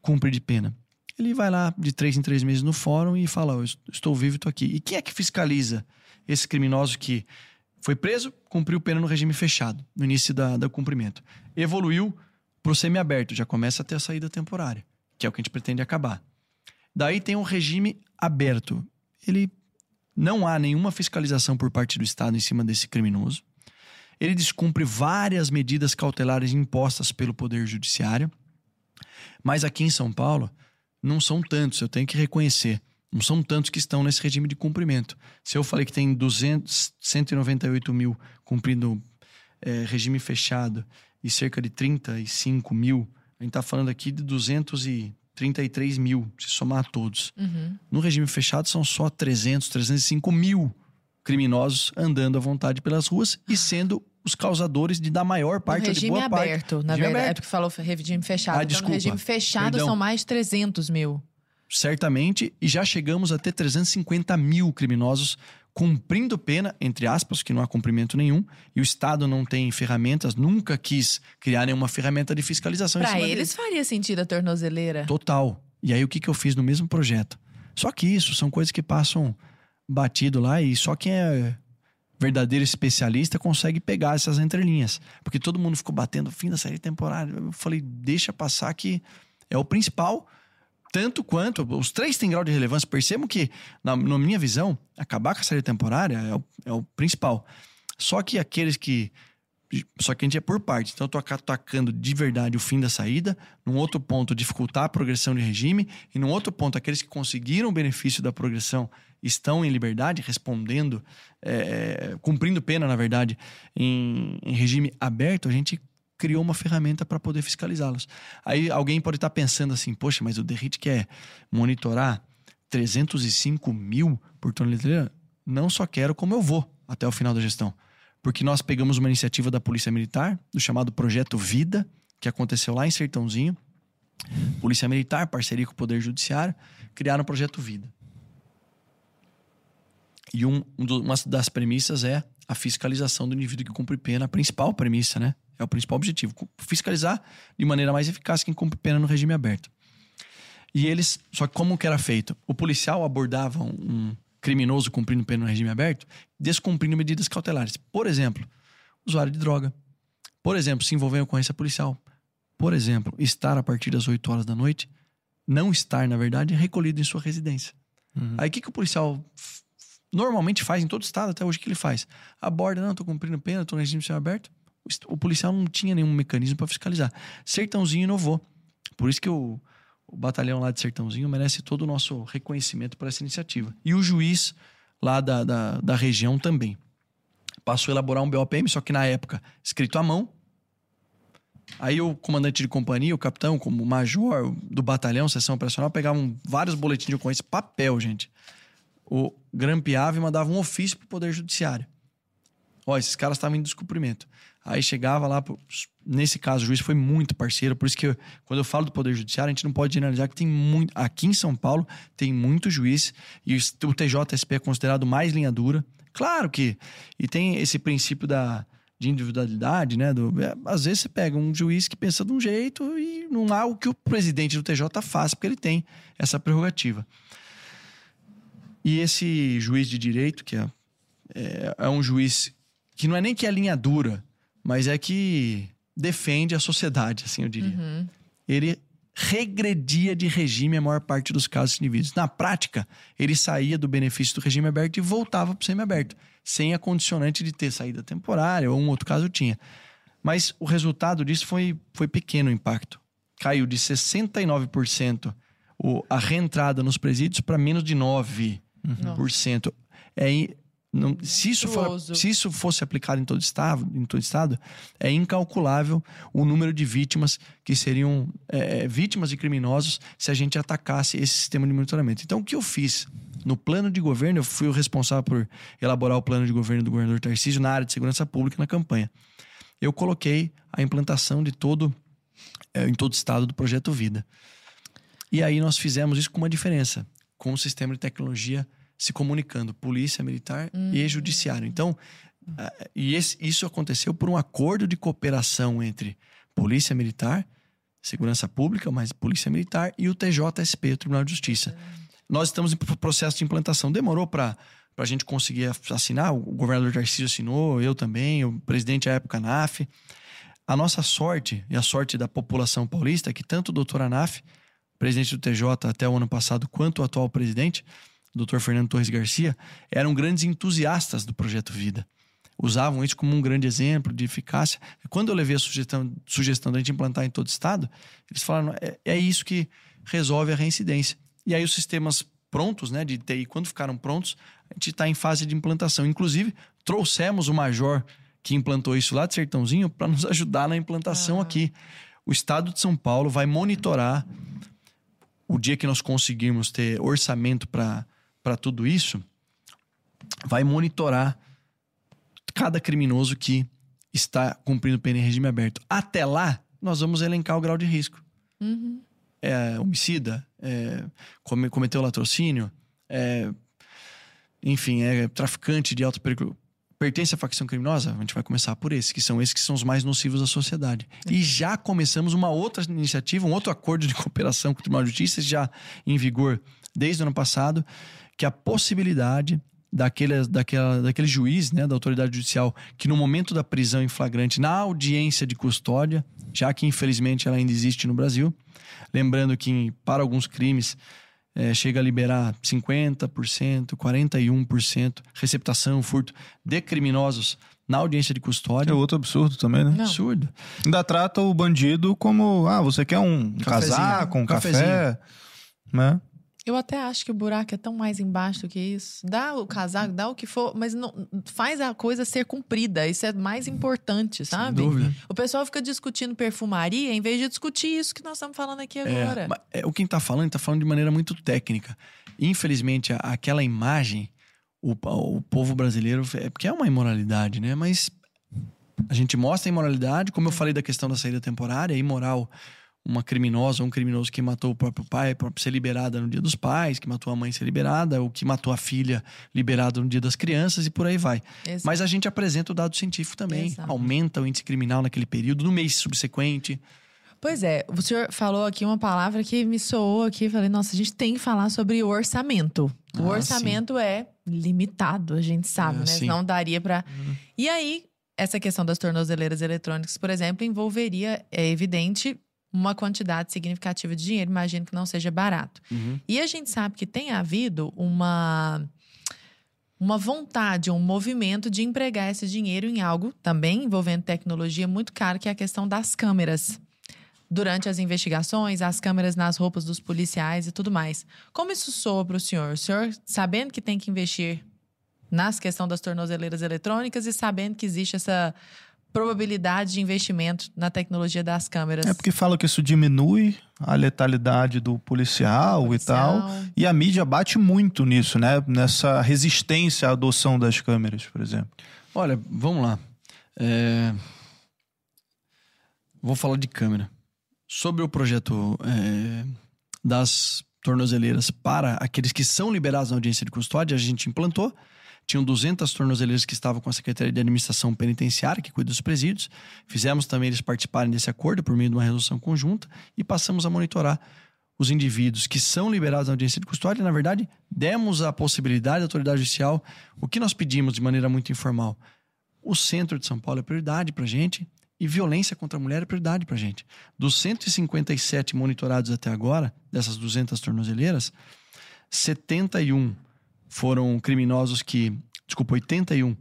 cumpre de pena? Ele vai lá de três em três meses no fórum e fala: "Ó, Eu estou vivo, estou aqui. E quem é que fiscaliza esse criminoso que foi preso, cumpriu pena no regime fechado, no início da, do cumprimento? Evoluiu para o semiaberto, já começa a ter a saída temporária, que é o que a gente pretende acabar. Daí tem o regime aberto. Ele não há nenhuma fiscalização por parte do Estado em cima desse criminoso. Ele descumpre várias medidas cautelares impostas pelo Poder Judiciário. Mas aqui em São Paulo, não são tantos, eu tenho que reconhecer. Não são tantos que estão nesse regime de cumprimento. Se eu falei que tem 200, 198 mil cumprindo eh, regime fechado e cerca de 35 mil, a gente está falando aqui de 233 mil, se somar todos. Uhum. No regime fechado são só 300, 305 mil criminosos andando à vontade pelas ruas e sendo os causadores de da maior parte ou de regime boa parte. aberto, na Regime verdade. É aberto. porque falou regime fechado. Ah, então, desculpa. no regime fechado Perdão. são mais de 300 mil. certamente, e já chegamos a ter 350 mil criminosos cumprindo pena, entre aspas, que não há cumprimento nenhum, e o Estado não tem ferramentas, nunca quis criar nenhuma ferramenta de fiscalização cima eles faria sentido a tornozeleira. Total. E aí o que, que eu fiz no mesmo projeto? Só que isso são coisas que passam batido lá e só quem é verdadeiro especialista consegue pegar essas entrelinhas. Porque todo mundo ficou batendo fim da série temporária. Eu falei, deixa passar que é o principal. Tanto quanto, os três têm grau de relevância. Percebam que, na, na minha visão, acabar com a série temporária é o, é o principal. Só que aqueles que. Só que a gente é por parte. Então, eu tô atacando de verdade o fim da saída. Num outro ponto, dificultar a progressão de regime. E num outro ponto, aqueles que conseguiram o benefício da progressão estão em liberdade, respondendo, é, cumprindo pena, na verdade, em, em regime aberto. A gente criou uma ferramenta para poder fiscalizá-los. Aí alguém pode estar pensando assim, poxa, mas o Derrit quer monitorar 305 mil por tonelada. Não só quero, como eu vou até o final da gestão. Porque nós pegamos uma iniciativa da Polícia Militar, do chamado Projeto Vida, que aconteceu lá em Sertãozinho. Polícia Militar, parceria com o Poder Judiciário, criaram o Projeto Vida. E um, um uma das premissas é a fiscalização do indivíduo que cumpre pena, a principal premissa, né? É o principal objetivo. Fiscalizar de maneira mais eficaz quem cumpre pena no regime aberto. E eles, só que como que era feito? O policial abordava um criminoso cumprindo pena no regime aberto, descumprindo medidas cautelares. Por exemplo, usuário de droga. Por exemplo, se envolver em ocorrência policial. Por exemplo, estar a partir das 8 horas da noite, não estar, na verdade, recolhido em sua residência. Aí o que, que o policial normalmente faz em todo estado, até hoje, o que ele faz? Aborda, não, tô cumprindo pena, tô no regime semiaberto. O policial não tinha nenhum mecanismo para fiscalizar. Sertãozinho inovou. Por isso que o, o batalhão lá de Sertãozinho merece todo o nosso reconhecimento por essa iniciativa. E o juiz lá da, da, da região também. Passou a elaborar um BOPM, só que na época escrito à mão. Aí o comandante de companhia, o capitão, como o major do batalhão, seção operacional, pegavam vários boletins de ocorrência, papel, gente. O grampeava e mandava um ofício pro Poder Judiciário. Ó, esses caras estavam em descumprimento. Aí chegava lá, nesse caso o juiz foi muito parceiro, por isso que eu- quando eu falo do Poder Judiciário, a gente não pode generalizar que tem muito. Aqui em São Paulo tem muito juiz e o TJSP é considerado mais linha dura. Claro que. E tem esse princípio da, de individualidade, né? Do, é, às vezes você pega um juiz que pensa de um jeito e não há o que o presidente do TJ faça, porque ele tem essa prerrogativa. E esse juiz de direito, que é, é, é um juiz que não é nem que é linha dura, mas é que defende a sociedade, assim eu diria. Uhum. ele regredia de regime a maior parte dos casos indivíduos. Na prática, ele saía do benefício do regime aberto e voltava para o semiaberto, sem a condicionante de ter saída temporária, ou um outro caso tinha. Mas o resultado disso foi, foi pequeno o impacto. Caiu de 69% o, a reentrada nos presídios para menos de 9%. Uhum. É, não, se, isso for, se isso fosse aplicado em todo, estado, em todo estado, é incalculável o número de vítimas que seriam é, vítimas de criminosos se a gente atacasse esse sistema de monitoramento. Então, o que eu fiz? No plano de governo, eu fui o responsável por elaborar o plano de governo do governador Tarcísio na área de segurança pública na campanha. Eu coloquei a implantação de todo, é, em todo o estado do projeto Vida. E aí nós fizemos isso com uma diferença, com o sistema de tecnologia se comunicando, polícia militar e judiciário. Então, e esse, isso aconteceu por um acordo de cooperação entre polícia militar, segurança pública, mas polícia militar e o TJSP, o Tribunal de Justiça. Nós estamos em processo de implantação. Demorou para a gente conseguir assinar, o governador Tarcísio assinou, eu também, o presidente à época NAF. A nossa sorte e a sorte da população paulista é que tanto o doutor Anaf, presidente do TJ até o ano passado, quanto o atual presidente, Dr. Fernando Torres Garcia, eram grandes entusiastas do projeto Vida. Usavam isso como um grande exemplo de eficácia. Quando eu levei a sugestão, sugestão da gente implantar em todo o estado, eles falaram: é, é isso que resolve a reincidência. E aí os sistemas prontos, né, de TI, quando ficaram prontos, a gente está em fase de implantação. Inclusive, trouxemos o major que implantou isso lá de Sertãozinho para nos ajudar na implantação ah. aqui. O estado de São Paulo vai monitorar o dia que nós conseguirmos ter orçamento para para tudo isso, vai monitorar cada criminoso que está cumprindo pena em regime aberto. Até lá, nós vamos elencar o grau de risco. Uhum. É homicida, é, cometeu latrocínio, é, enfim, é traficante de alto perigo, pertence à facção criminosa, a gente vai começar por esses, que são esses que são os mais nocivos à sociedade. E já começamos uma outra iniciativa, um outro acordo de cooperação com o Tribunal de Justiça, já em vigor desde o ano passado, que a possibilidade daquele, daquela, daquele juiz, né, da autoridade judicial, que no momento da prisão em flagrante, na audiência de custódia, já que infelizmente ela ainda existe no Brasil, lembrando que para alguns crimes é, chega a liberar 50%, 41% receptação, furto de criminosos na audiência de custódia. É outro absurdo também, né? Não. Absurdo. Ainda trata o bandido como, ah, você quer um Cafezinho, casaco, um café, né? Eu até acho que o buraco é tão mais embaixo do que isso. Dá o casaco, dá o que for, mas não faz a coisa ser cumprida. Isso é mais importante, sabe? Sem dúvida. O pessoal fica discutindo perfumaria em vez de discutir isso que nós estamos falando aqui é, agora. É, é, o quem está falando, está falando de maneira muito técnica. Infelizmente, aquela imagem, o, o povo brasileiro, é porque é uma imoralidade, né? Mas a gente mostra a imoralidade, como eu falei da questão da saída temporária, imoral uma criminosa, um criminoso que matou o próprio pai para ser liberada no dia dos pais, que matou a mãe ser liberada, ou que matou a filha liberada no dia das crianças e por aí vai. Exato. Mas a gente apresenta o dado científico também, Exato. aumenta o índice criminal naquele período, no mês subsequente. Pois é, o senhor falou aqui uma palavra que me soou aqui, falei, nossa, a gente tem que falar sobre o orçamento. O ah, orçamento sim. é limitado, a gente sabe, é, né? Sim. Não daria para. Uhum. E aí, essa questão das tornozeleiras eletrônicas, por exemplo, envolveria, é evidente, uma quantidade significativa de dinheiro, imagino que não seja barato. Uhum. E a gente sabe que tem havido uma uma vontade, um movimento de empregar esse dinheiro em algo também envolvendo tecnologia muito caro, que é a questão das câmeras. Durante as investigações, as câmeras nas roupas dos policiais e tudo mais. Como isso soa para o senhor? O senhor, sabendo que tem que investir nas questão das tornozeleiras eletrônicas e sabendo que existe essa probabilidade de investimento na tecnologia das câmeras. É porque fala que isso diminui a letalidade do policial, policial, e tal. E a mídia bate muito nisso, né? Nessa resistência à adoção das câmeras, por exemplo. Olha, vamos lá. É... Vou falar de câmera. Sobre o projeto é... das tornozeleiras para aqueles que são liberados na audiência de custódia, a gente implantou tinham 200 tornozeleiras que estavam com a Secretaria de Administração Penitenciária, que cuida dos presídios. Fizemos também eles participarem desse acordo por meio de uma resolução conjunta e passamos a monitorar os indivíduos que são liberados na audiência de custódia. Na verdade, demos a possibilidade à autoridade judicial, o que nós pedimos de maneira muito informal. O centro de São Paulo é prioridade para a gente E violência contra a mulher é prioridade pra gente. Dos 157 monitorados até agora, dessas 200 tornozeleiras, 71 foram criminosos que. Desculpa, 81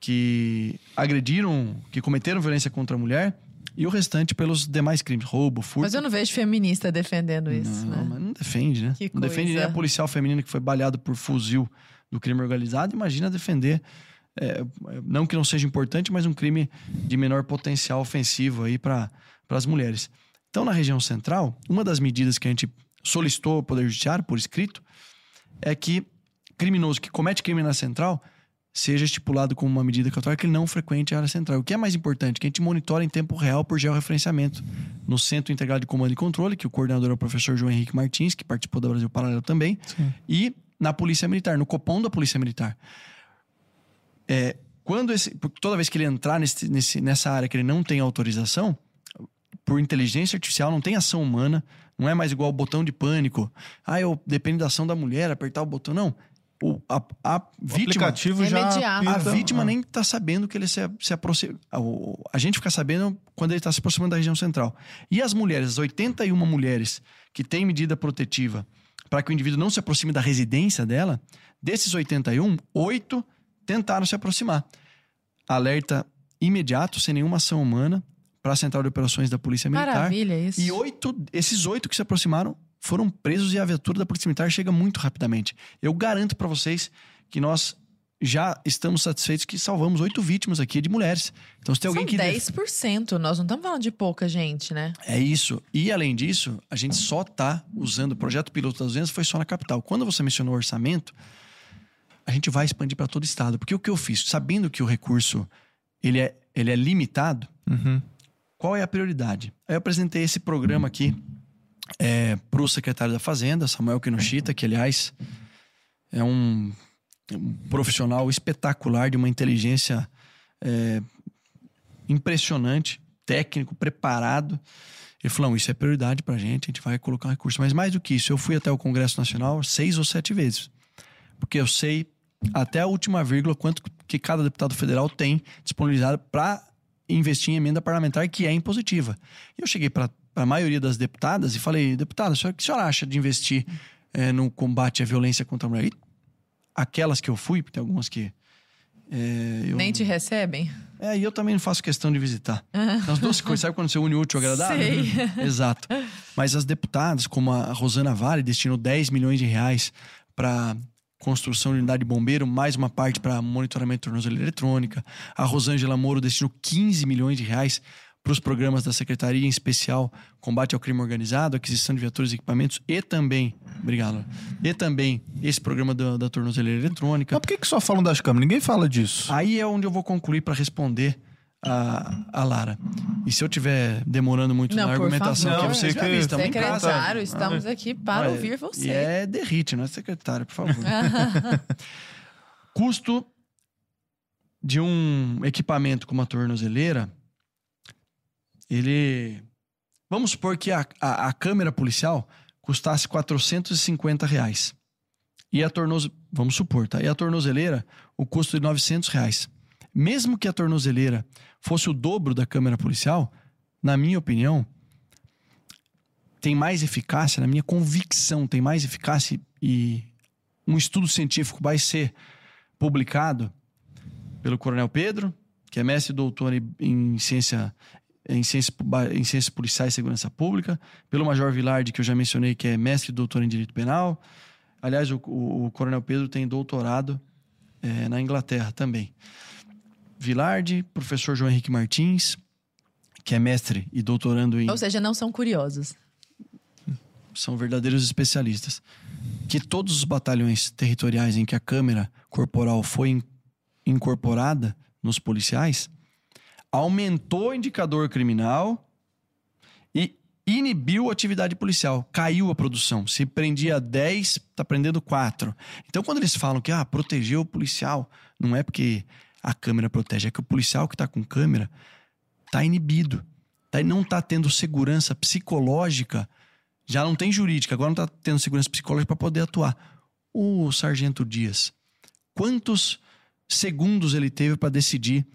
que agrediram, que cometeram violência contra a mulher e o restante pelos demais crimes, roubo, furto. Mas eu não vejo feminista defendendo isso, não, né? mas não defende, né? Que não defende nem coisa. a policial feminina que foi baleada por fuzil do crime organizado. Imagina defender, é, não que não seja importante, mas um crime de menor potencial ofensivo aí para as mulheres. Então, na região central, uma das medidas que a gente solicitou ao Poder Judiciário por escrito é que criminoso que comete crime na central seja estipulado como uma medida cautelar que ele não frequente a área central. O que é mais importante? Que a gente monitore em tempo real por georreferenciamento no Centro Integrado de Comando e Controle, que o coordenador é o professor João Henrique Martins, que participou da Brasil Paralelo também, Sim. e na Polícia Militar, no Copom da Polícia Militar. É, quando esse, toda vez que ele entrar nesse, nesse- nessa área que ele não tem autorização, por inteligência artificial, não tem ação humana, não é mais igual o botão de pânico. Ah, eu depende da ação da mulher, apertar o botão. Não. O, a, a vítima. aplicativo já. A vítima ah. nem tá sabendo que ele se, se aproxima. A gente fica sabendo quando ele está se aproximando da região central. E as mulheres, as 81 mulheres que têm medida protetiva para que o indivíduo não se aproxime da residência dela, desses 81, oito tentaram se aproximar. Alerta imediato, sem nenhuma ação humana, para a Central de Operações da Polícia Militar. Maravilha isso. E oito, esses oito que se aproximaram foram presos e a viatura da Polícia Militar chega muito rapidamente. Eu garanto para vocês que nós já estamos satisfeitos que salvamos oito vítimas aqui de mulheres. Então, se tem alguém São que. def- 10%, nós não estamos falando de pouca gente, né? É isso. E além disso, a gente só está usando o projeto piloto das 200 foi só na capital. Quando você mencionou orçamento, a gente vai expandir para todo o estado. Porque o que eu fiz, sabendo que o recurso ele é, ele é limitado, Uhum. qual é a prioridade? Aí eu apresentei esse programa aqui para o secretário da Fazenda, Samuel Kinoshita, que, aliás, é um, um profissional espetacular, de uma inteligência é, impressionante, técnico, preparado. Ele falou: "Não, isso é prioridade para a gente, a gente vai colocar um recurso. Mas mais do que isso, eu fui até o Congresso Nacional seis ou sete vezes. Porque eu sei até a última vírgula quanto que cada deputado federal tem disponibilizado para investir em emenda parlamentar que é impositiva. E eu cheguei para a maioria das deputadas e falei, deputada, o que a senhora acha de investir eh, no combate à violência contra a mulher? E aquelas que eu fui, porque tem algumas que... eh, eu, Nem te recebem? É, e eu também não faço questão de visitar. As duas coisas, sabe quando você une o útil ao agradável? Sei. Exato. Mas as deputadas, como a Rosana Vale, destinou 10 milhões de reais para construção de unidade de bombeiro, mais uma parte para monitoramento de tornozeleira eletrônica. A Rosângela Moro destinou 15 milhões de reais para os programas da Secretaria, em especial combate ao crime organizado, aquisição de viaturas e equipamentos e também, obrigado, e também esse programa da, da tornozeleira eletrônica. Mas por que, que só falam das câmeras? Ninguém fala disso. Aí é onde eu vou concluir para responder a, a Lara. E se eu estiver demorando muito Não, na argumentação, favor. que você já que- em casa. Secretário, estamos aqui para Olha, ouvir você. E é derrite, não é secretário, por favor. Custo de um equipamento como a tornozeleira, ele... Vamos supor que a, a, a câmera policial custasse 450 reais. E a tornoze... Vamos supor, tá? E a tornozeleira, o custo de 900 reais. Mesmo que a tornozeleira fosse o dobro da câmera policial, na minha opinião, tem mais eficácia, na minha convicção, tem mais eficácia e um estudo científico vai ser publicado pelo Coronel Pedro, que é mestre e doutor em ciência em ciências, em ciências policiais e segurança pública, pelo Major Vilardi, que eu já mencionei, que é mestre e doutor em direito penal. Aliás, o, o- o Coronel Pedro tem doutorado eh, na Inglaterra também. Vilardi, professor João Henrique Martins, que é mestre e doutorando em Ou seja, não são curiosos. são verdadeiros especialistas. Que todos os batalhões territoriais em que a câmera corporal foi in- incorporada nos policiais aumentou o indicador criminal e inibiu a atividade policial. Caiu a produção. Se prendia 10, tá prendendo 4. Então, quando eles falam que ah, protegeu o policial, não é porque a câmera protege, é que o policial que tá com câmera tá inibido. Tá, não tá tendo segurança psicológica já não tem jurídica, agora não está tendo segurança psicológica para poder atuar. O sargento Dias, quantos segundos ele teve para decidir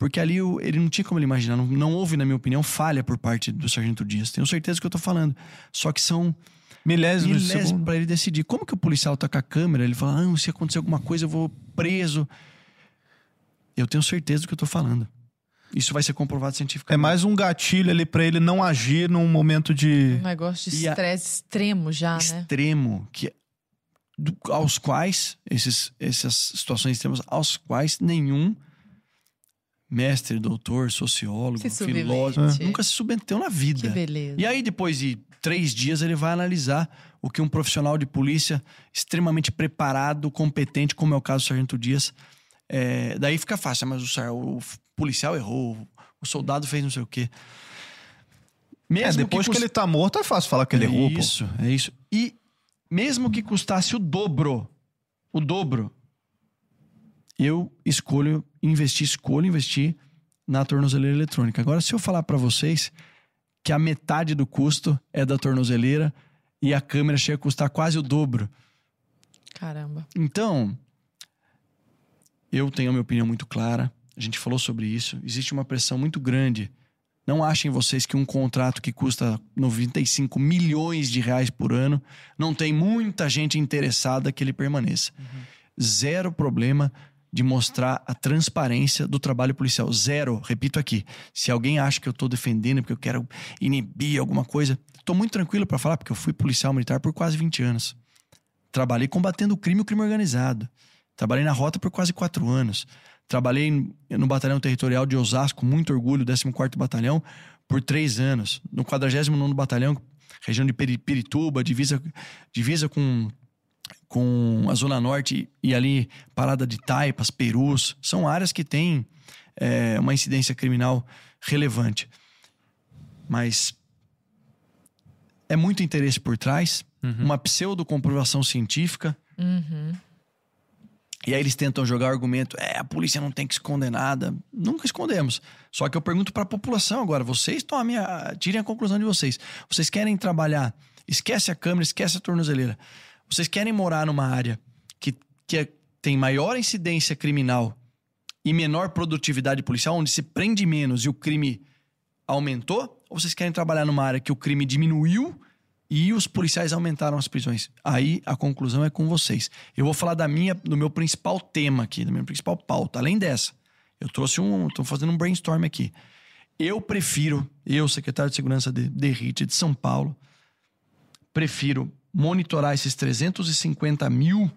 Porque ali o- ele não tinha como ele imaginar. Não, não houve, na minha opinião, falha por parte do Sargento Dias. Tenho certeza do que eu tô falando. Só que são Milésimos de milésimos segundo. para ele decidir. Como que o policial tá com a câmera? Ele fala, ah, se acontecer alguma coisa, eu vou preso. Eu tenho certeza do que eu tô falando. Isso vai ser comprovado É cientificamente. mais um gatilho ali pra ele não agir num momento de. Um negócio de E a- estresse extremo já, né? extremo que do- aos quais esses, essas situações extremas aos quais nenhum mestre, doutor, sociólogo, Se filósofo submete. nunca se submeteu na Que vida. beleza. E aí depois de três dias ele vai analisar o que um profissional de polícia extremamente preparado, competente, como é o caso do Sargento Dias, é, daí fica fácil, mas o, o policial errou, o soldado fez não sei o quê. É, Mesmo depois que, cus- ele tá morto, é fácil falar que ele é errou, pô. Isso, é isso. E mesmo que custasse o dobro, o dobro, eu escolho investir, escolho investir na tornozeleira eletrônica. Agora, se eu falar pra vocês que a metade do custo é da tornozeleira e a câmera chega a custar quase o dobro. Caramba. Então, eu tenho a minha opinião muito clara. A gente falou sobre isso. Existe uma pressão muito grande. Não achem vocês que um contrato que custa 95 milhões de reais por ano não tem muita gente interessada que ele permaneça. Zero problema de mostrar a transparência do trabalho policial. Zero, repito aqui. Se alguém acha que eu estou defendendo porque eu quero inibir alguma coisa, estou muito tranquilo para falar, porque eu fui policial militar por quase 20 anos. Trabalhei combatendo o crime e o crime organizado. Trabalhei na rota por quase quatro anos. Trabalhei no Batalhão Territorial de Osasco, muito orgulho, 14º Batalhão, por três anos. No 49º Batalhão, região de Pirituba, divisa, divisa com, com a Zona Norte e ali parada de Taipas, Perus. São áreas que têm é, uma incidência criminal relevante. Mas é muito interesse por trás, uma pseudo-comprovação científica. Uhum. E aí eles tentam jogar argumento, é, a polícia não tem que esconder nada. Nunca escondemos. Só que eu pergunto para a população agora, vocês tomem a, tirem a conclusão de vocês. Vocês querem trabalhar, esquece a câmera, esquece a tornozeleira. Vocês querem morar numa área que, que é- tem maior incidência criminal e menor produtividade policial, onde se prende menos e o crime aumentou? Ou vocês querem trabalhar numa área que o crime diminuiu e os policiais aumentaram as prisões? Aí a conclusão é com vocês. Eu vou falar da minha, do meu principal tema aqui, da minha principal pauta. Além dessa, eu trouxe um, estou fazendo um brainstorm aqui. Eu prefiro, eu, secretário de Segurança de, de RIT de São Paulo, prefiro monitorar esses 350 mil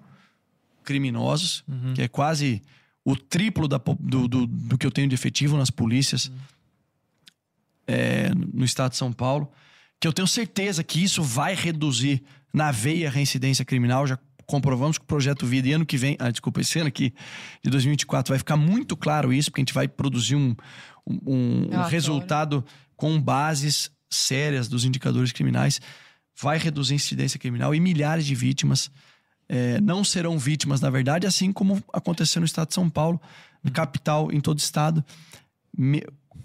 criminosos, que é quase o triplo da do, do, do que eu tenho de efetivo nas polícias é, no estado de São Paulo, que eu tenho certeza que isso vai reduzir na veia a reincidência criminal. Já comprovamos que o projeto Vida. E ano que vem, ah, desculpa, esse ano aqui de 2024 vai ficar muito claro isso, porque a gente vai produzir um, um- um resultado com bases sérias dos indicadores criminais, vai reduzir a incidência criminal e milhares de vítimas é, não serão vítimas, na verdade, assim como aconteceu no estado de São Paulo, na capital, em todo o estado. Me-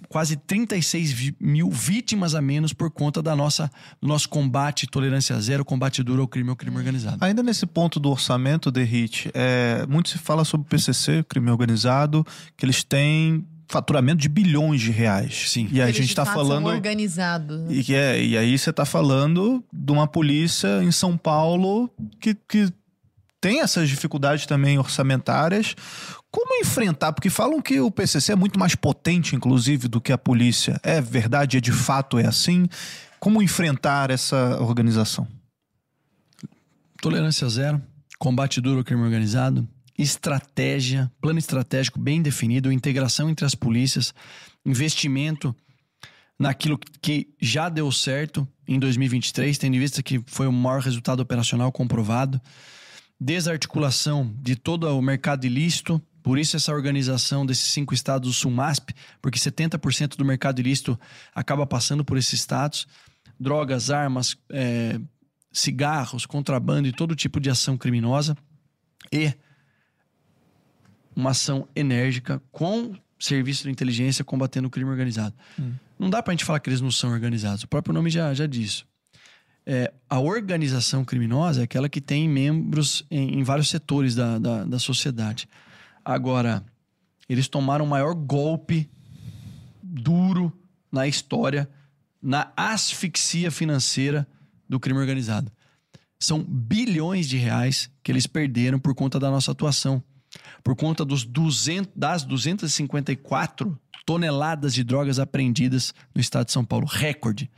quase 36 vi- mil vítimas a menos por conta da nossa, do nosso combate tolerância zero, combate duro ao crime ao crime organizado. Ainda nesse ponto do orçamento, Derrit, é, muito se fala sobre o PCC, crime organizado, que eles têm faturamento de bilhões de reais. Sim. E a gente está falando. Né? E, que é, e aí você está falando de uma polícia em São Paulo que, que tem essas dificuldades também orçamentárias. Como enfrentar? Porque falam que o PCC é muito mais potente, inclusive, do que a polícia. É verdade? É de fato é assim? Como enfrentar essa organização? Tolerância zero, combate duro ao crime organizado, estratégia, plano estratégico bem definido, integração entre as polícias, investimento naquilo que já deu certo em 2023, tendo em vista que foi o maior resultado operacional comprovado, desarticulação de todo o mercado ilícito, por isso essa organização desses cinco estados do SUMASP, porque 70% do mercado ilícito acaba passando por esses estados, drogas, armas, é, cigarros, contrabando e todo tipo de ação criminosa e uma ação enérgica com serviço de inteligência combatendo o crime organizado. Não dá pra gente falar que eles não são organizados. O próprio nome já, já diz. É, a organização criminosa é aquela que tem membros em, em vários setores da, da, da sociedade. Agora, Eles tomaram o maior golpe duro na história, na asfixia financeira do crime organizado. São bilhões de reais que eles perderam por conta da nossa atuação. Por conta dos 200, das 254 toneladas de drogas apreendidas no estado de São Paulo. Recorde.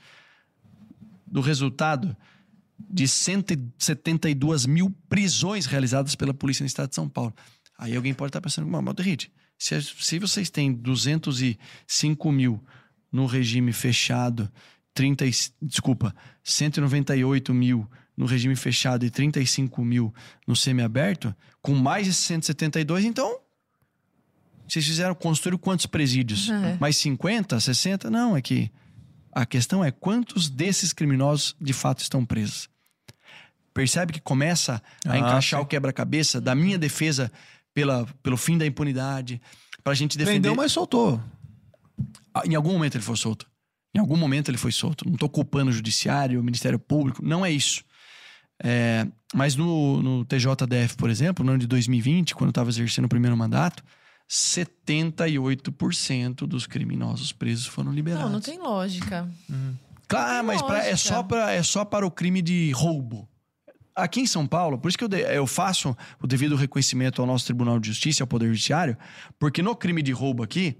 Do resultado de 172 mil prisões realizadas pela polícia no estado de São Paulo. Aí alguém pode estar pensando, mas Rede, se, se vocês têm 205 mil no regime fechado, 30, desculpa, 198 mil no regime fechado e 35 mil no semiaberto, com mais de 172, então. Vocês fizeram, construir quantos presídios? É. Mais 50, 60? Não, é que a questão é quantos desses criminosos de fato estão presos. Percebe que começa a ah, encaixar sim. o quebra-cabeça da minha defesa pela, pelo fim da impunidade, pra gente defender. Prendeu, mas soltou. Ah, em algum momento ele foi solto. Em algum momento ele foi solto. Não estou culpando o judiciário, o Ministério Público, não é isso. É, mas no, no TJDF, por exemplo, no ano de 2020, quando eu estava exercendo o primeiro mandato, 78% dos criminosos presos foram liberados. Não, não tem lógica. Uhum. Claro, tem mas pra, é, só pra, é só para o crime de roubo. Aqui em São Paulo, por isso que eu, de, eu faço o devido reconhecimento ao nosso Tribunal de Justiça, ao Poder Judiciário, porque no crime de roubo aqui,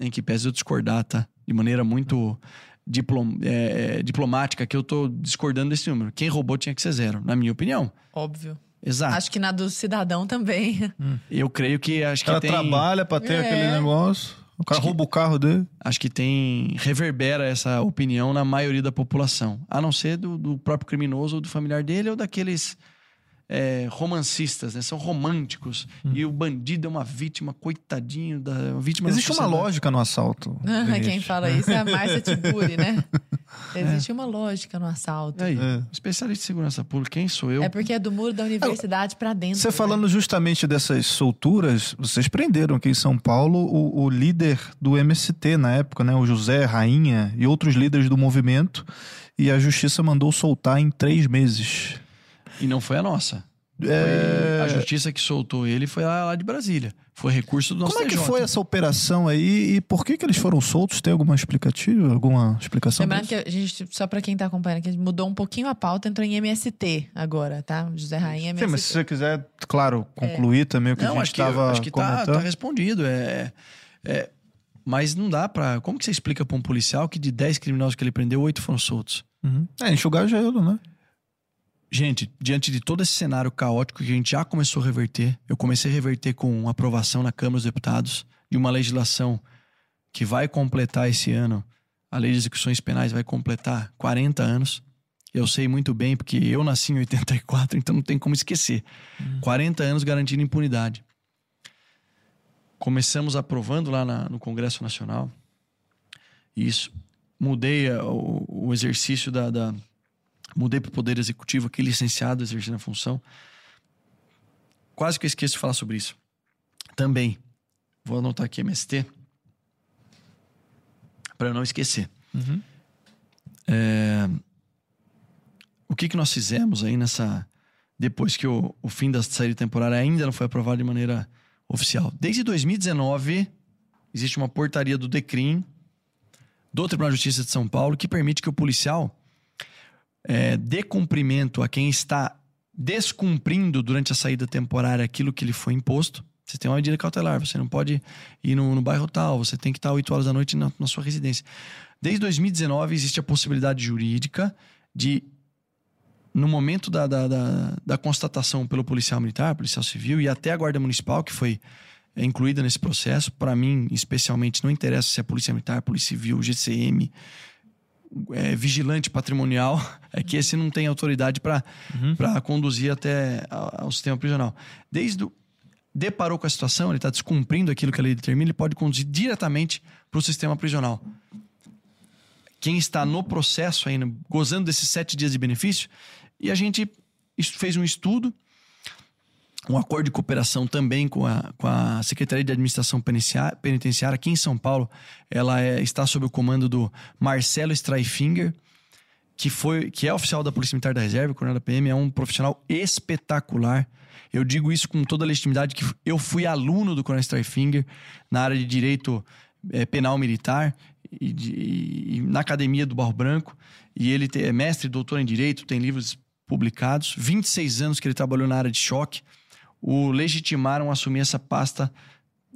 em que pese eu discordar, tá? De maneira muito diplom, é, é, diplomática, que eu tô discordando desse número. Quem roubou tinha que ser zero, na minha opinião. Óbvio. Exato. Acho que na do cidadão também. Hum. Eu creio que acho que o cara tem... trabalha para ter é. aquele negócio. O cara acho rouba que, o carro dele. Acho que tem. reverbera essa opinião na maioria da população. A não ser do, do próprio criminoso ou do familiar dele ou daqueles é, romancistas, né? São românticos. Hum. E o bandido é uma vítima, coitadinho da vítima. Existe uma lógica no assalto. Quem fala isso é a Márcia Tiburi, né? Existe é. uma lógica no assalto. Aí, é. especialista em segurança pública, quem sou eu? É porque é do muro da universidade para dentro. Você né? falando justamente dessas solturas, vocês prenderam aqui em São Paulo o, o líder do MST na época, né? O José Rainha e outros líderes do movimento. E a justiça mandou soltar em três meses. E não foi a nossa. É... a justiça que soltou ele foi lá de Brasília. Foi recurso do nosso Como é que foi essa operação aí e por que que eles foram soltos? Tem alguma explicativa, alguma explicação? Lembrando que a gente, só para quem tá acompanhando, que a gente mudou um pouquinho a pauta, entrou em MST agora, tá? José Rainha MST. Sim, mas se você quiser, claro, concluir é. também o que não, a gente estava Acho que tá, tá, respondido. É, é, mas não dá para Como que você explica para um policial que de 10 criminosos que ele prendeu, 8 foram soltos? Uhum. É, enxugar gelo, né? Gente, diante de todo esse cenário caótico que a gente já começou a reverter, eu comecei a reverter com aprovação na Câmara dos Deputados de uma legislação que vai completar esse ano, a lei de execuções penais vai completar 40 anos. Eu sei muito bem, porque eu nasci em 84, então não tem como esquecer. Hum. 40 anos garantindo impunidade. Começamos aprovando lá na, no Congresso Nacional. Isso. Mudei o, o exercício da, da Mudei para o Poder Executivo, aqui licenciado, exercendo a função. Quase que eu esqueço de falar sobre isso. Também, vou anotar aqui MST, para eu não esquecer. Uhum. É, o que, que nós fizemos aí nessa. Depois que o, o fim da saída temporária ainda não foi aprovado de maneira oficial. Desde 2019, existe uma portaria do DECRIM, do Tribunal de Justiça de São Paulo, que permite que o policial é, dê cumprimento a quem está descumprindo durante a saída temporária aquilo que lhe foi imposto. Você tem uma medida cautelar, você não pode ir no, no bairro tal, você tem que estar 8 horas da noite na, na sua residência. Desde 2019 existe a possibilidade jurídica de, no momento da, da, da, da constatação pelo policial militar, policial civil e até a guarda municipal, que foi incluída nesse processo, para mim, especialmente, não interessa se é polícia militar, polícia civil, GCM, é, vigilante patrimonial é que esse não tem autoridade para uhum. conduzir até ao sistema prisional. Desde o, deparou com a situação, ele está descumprindo aquilo que a lei determina, ele pode conduzir diretamente para o sistema prisional. Quem está no processo ainda, gozando desses sete dias de benefício, e a gente fez um estudo um acordo de cooperação também com a, com a Secretaria de Administração Penitenciária aqui em São Paulo. Ela é, está sob o comando do Marcelo Streifinger, que foi que é oficial da Polícia Militar da Reserva, coronel da PM, é um profissional espetacular. Eu digo isso com toda a legitimidade que eu fui aluno do Coronel Straifinger na área de direito é, penal militar e, de, e, na academia do Barro Branco. E ele é mestre e doutor em direito, tem livros publicados. 26 anos que ele trabalhou na área de choque. O legitimaram a assumir essa pasta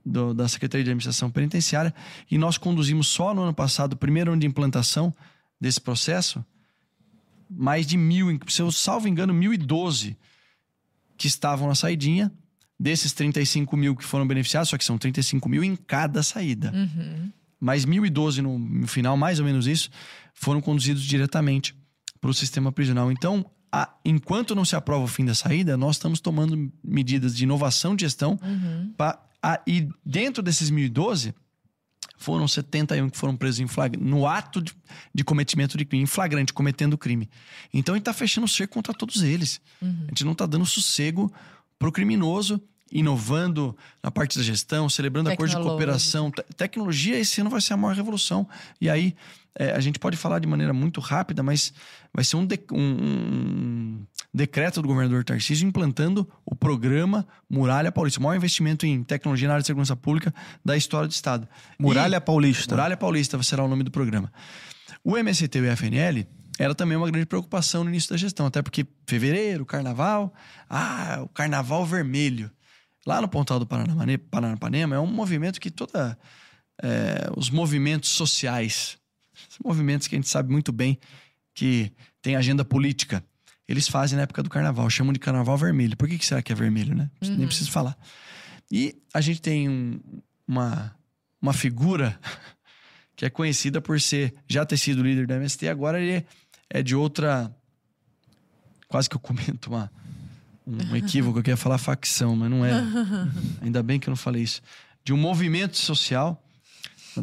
do, da Secretaria de Administração Penitenciária e nós conduzimos só no ano passado, o primeiro ano de implantação desse processo, mais de mil, se eu salvo engano, 1.012 que estavam na saidinha. Desses 35 mil que foram beneficiados, só que são 35 mil em cada saída. Uhum. Mais 1.012 no, no final, mais ou menos isso, foram conduzidos diretamente para o sistema prisional. Então, a, enquanto não se aprova o fim da saída, nós estamos tomando medidas de inovação de gestão. Uhum. Pra, a, e dentro desses 1.012, foram 71 que foram presos em flag... no ato de, de, cometimento de crime, em flagrante, cometendo crime. Então a gente está fechando o cerco contra todos eles. Uhum. A gente não está dando sossego pro criminoso, inovando na parte da gestão, celebrando acordos de cooperação. Te tecnologia, esse ano vai ser a maior revolução. E aí, é, a gente pode falar de maneira muito rápida, mas vai ser um, de um, um decreto do governador Tarcísio implantando o programa Muralha Paulista, o maior investimento em tecnologia na área de segurança pública da história do Estado. Muralha e Paulista. Muralha Paulista será o nome do programa. O MST e o FNL era também uma grande preocupação no início da gestão, até porque fevereiro, carnaval, ah, o carnaval vermelho. Lá no Pontal do Paranapanema é um movimento que toda é, os movimentos sociais, movimentos que a gente sabe muito bem que tem agenda política, eles fazem na época do carnaval, chamam de carnaval vermelho. Por que, que será que é vermelho, né? Uhum. Nem preciso falar. E a gente tem um, uma, uma figura que é conhecida por ser já ter sido líder do MST, agora ele é de outra. Quase que eu comento uma, um equívoco, eu queria falar facção, mas não é. Ainda bem que eu não falei isso. De um movimento social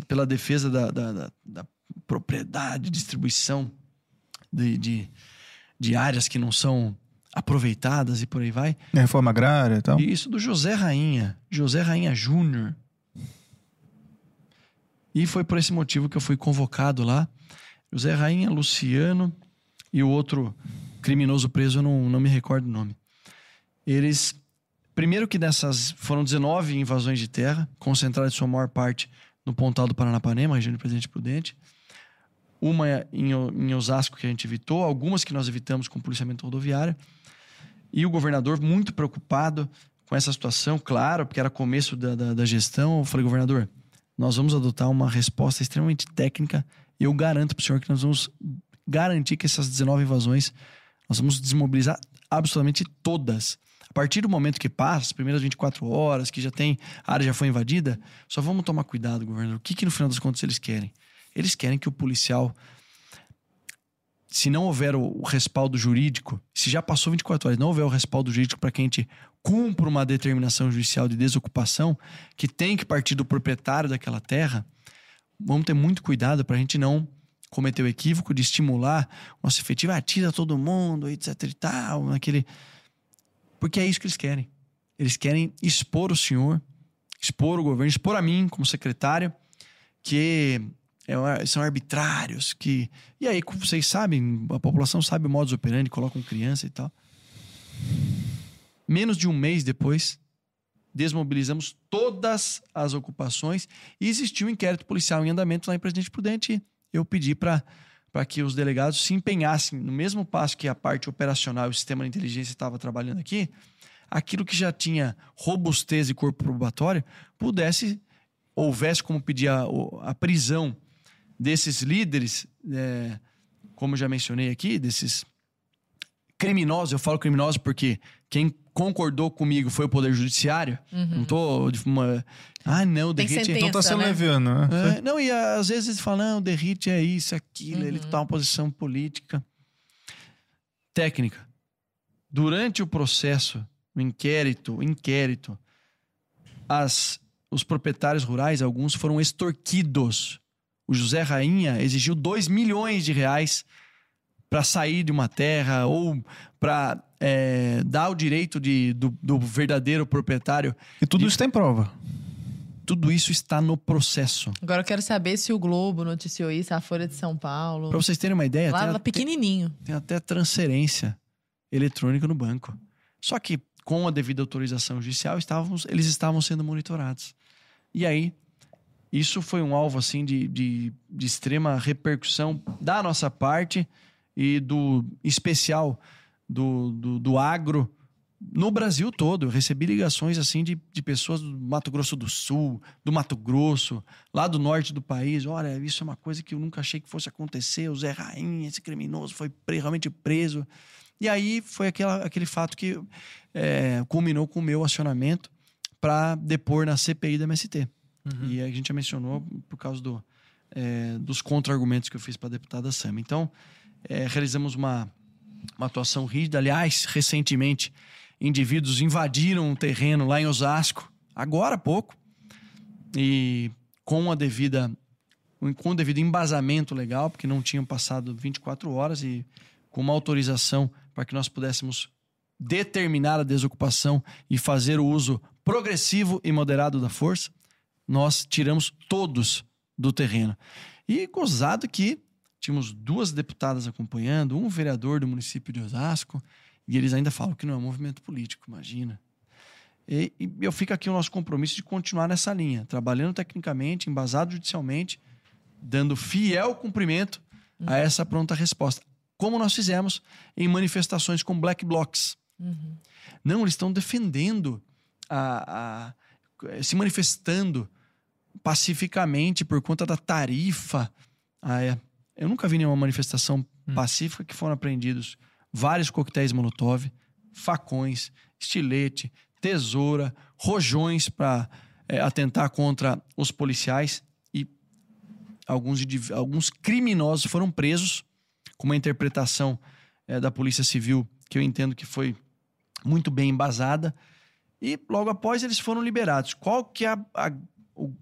pela defesa da, da, da, da propriedade, distribuição de, de de áreas que não são aproveitadas e por aí vai. Reforma agrária e tal. Isso do José Rainha, José Rainha Júnior. E foi por esse motivo que eu fui convocado lá. José Rainha, Luciano e o outro criminoso preso, eu não, não me recordo o nome. Eles, primeiro que dessas foram 19 invasões de terra, concentradas em sua maior parte no Pontal do Paranapanema, região do Presidente Prudente uma em, em Osasco que a gente evitou, algumas que nós evitamos com policiamento rodoviário. E o governador, muito preocupado com essa situação, claro, porque era começo da, da, da gestão, eu falei, governador, nós vamos adotar uma resposta extremamente técnica e eu garanto para o senhor que nós vamos garantir que essas 19 invasões, nós vamos desmobilizar absolutamente todas. A partir do momento que passa, as primeiras 24 horas, que já tem, a área já foi invadida, só vamos tomar cuidado, governador. O que, que no final das contas eles querem? Eles querem que o policial, se não houver o, o respaldo jurídico, se já passou 24 horas, não houver o respaldo jurídico para que a gente cumpra uma determinação judicial de desocupação, que tem que partir do proprietário daquela terra, vamos ter muito cuidado para a gente não cometer o equívoco de estimular o nosso efetivo, atira todo mundo, etc e tal, naquele... Porque é isso que eles querem. Eles querem expor o senhor, expor o governo, expor a mim como secretário, que é, são arbitrários, que. E aí, como vocês sabem, a população sabe o modus operandi, colocam criança e tal. Menos de um mês depois, desmobilizamos todas as ocupações e existiu um inquérito policial em andamento lá em Presidente Prudente. Eu pedi para que os delegados se empenhassem no mesmo passo que a parte operacional o sistema de inteligência estava trabalhando aqui, aquilo que já tinha robustez e corpo probatório pudesse, houvesse como pedir a, a prisão desses líderes, é, como já mencionei aqui, desses criminosos, eu falo criminosos porque quem concordou comigo foi o Poder Judiciário. Uhum. Não tô de uma. Ah, não, o Derrite. Então tá sendo né? leviano, né? É, não, e às vezes eles falam, não, o Derrite é isso, aquilo, Uhum. ele tá uma posição política. Técnica. Durante o processo, o inquérito, o inquérito, as, os proprietários rurais, alguns foram extorquidos o José Rainha exigiu 2 milhões de reais para sair de uma terra ou para é, dar o direito de, do, do verdadeiro proprietário. E tudo de... isso tem prova. tudo isso está no processo. Agora eu quero saber se o Globo noticiou isso, a Folha de São Paulo. Para vocês terem uma ideia, Lá, tem, lá pequenininho. tem até transferência eletrônica no banco. Só que com a devida autorização judicial, estávamos, eles estavam sendo monitorados. E aí, isso foi um alvo assim de, de, de extrema repercussão da nossa parte e do especial do, do, do agro no Brasil todo. Eu recebi ligações assim de, de pessoas do Mato Grosso do Sul, do Mato Grosso, lá do norte do país. Olha, isso é uma coisa que eu nunca achei que fosse acontecer. O Zé Rainha, esse criminoso, foi realmente preso. E aí foi aquela, aquele fato que é, culminou com o meu acionamento para depor na CPI da MST. E a gente já mencionou por causa do, é, dos contra-argumentos que eu fiz para a deputada Sam. Então, é, realizamos uma, uma atuação rígida. Aliás, recentemente, indivíduos invadiram um terreno lá em Osasco, agora há pouco, e com a devida com o devido embasamento legal, porque não tinham passado 24 horas e com uma autorização para que nós pudéssemos determinar a desocupação e fazer o uso progressivo e moderado da força, nós tiramos todos do terreno. E gozado que tínhamos duas deputadas acompanhando, um vereador do município de Osasco, e eles ainda falam que não é um movimento político, imagina. E, e eu fico aqui o nosso compromisso de continuar nessa linha, trabalhando tecnicamente, embasado judicialmente, dando fiel cumprimento a essa pronta resposta. Como nós fizemos em manifestações com black blocs. Não, eles estão defendendo, a, a- se manifestando pacificamente por conta da tarifa. Ah, é. Eu nunca vi nenhuma manifestação pacífica que foram apreendidos vários coquetéis Molotov, facões, estilete, tesoura, rojões para atentar contra os policiais e alguns, alguns criminosos foram presos com uma interpretação eh, da Polícia Civil que eu entendo que foi muito bem embasada e logo após eles foram liberados. Qual que é a- a- o,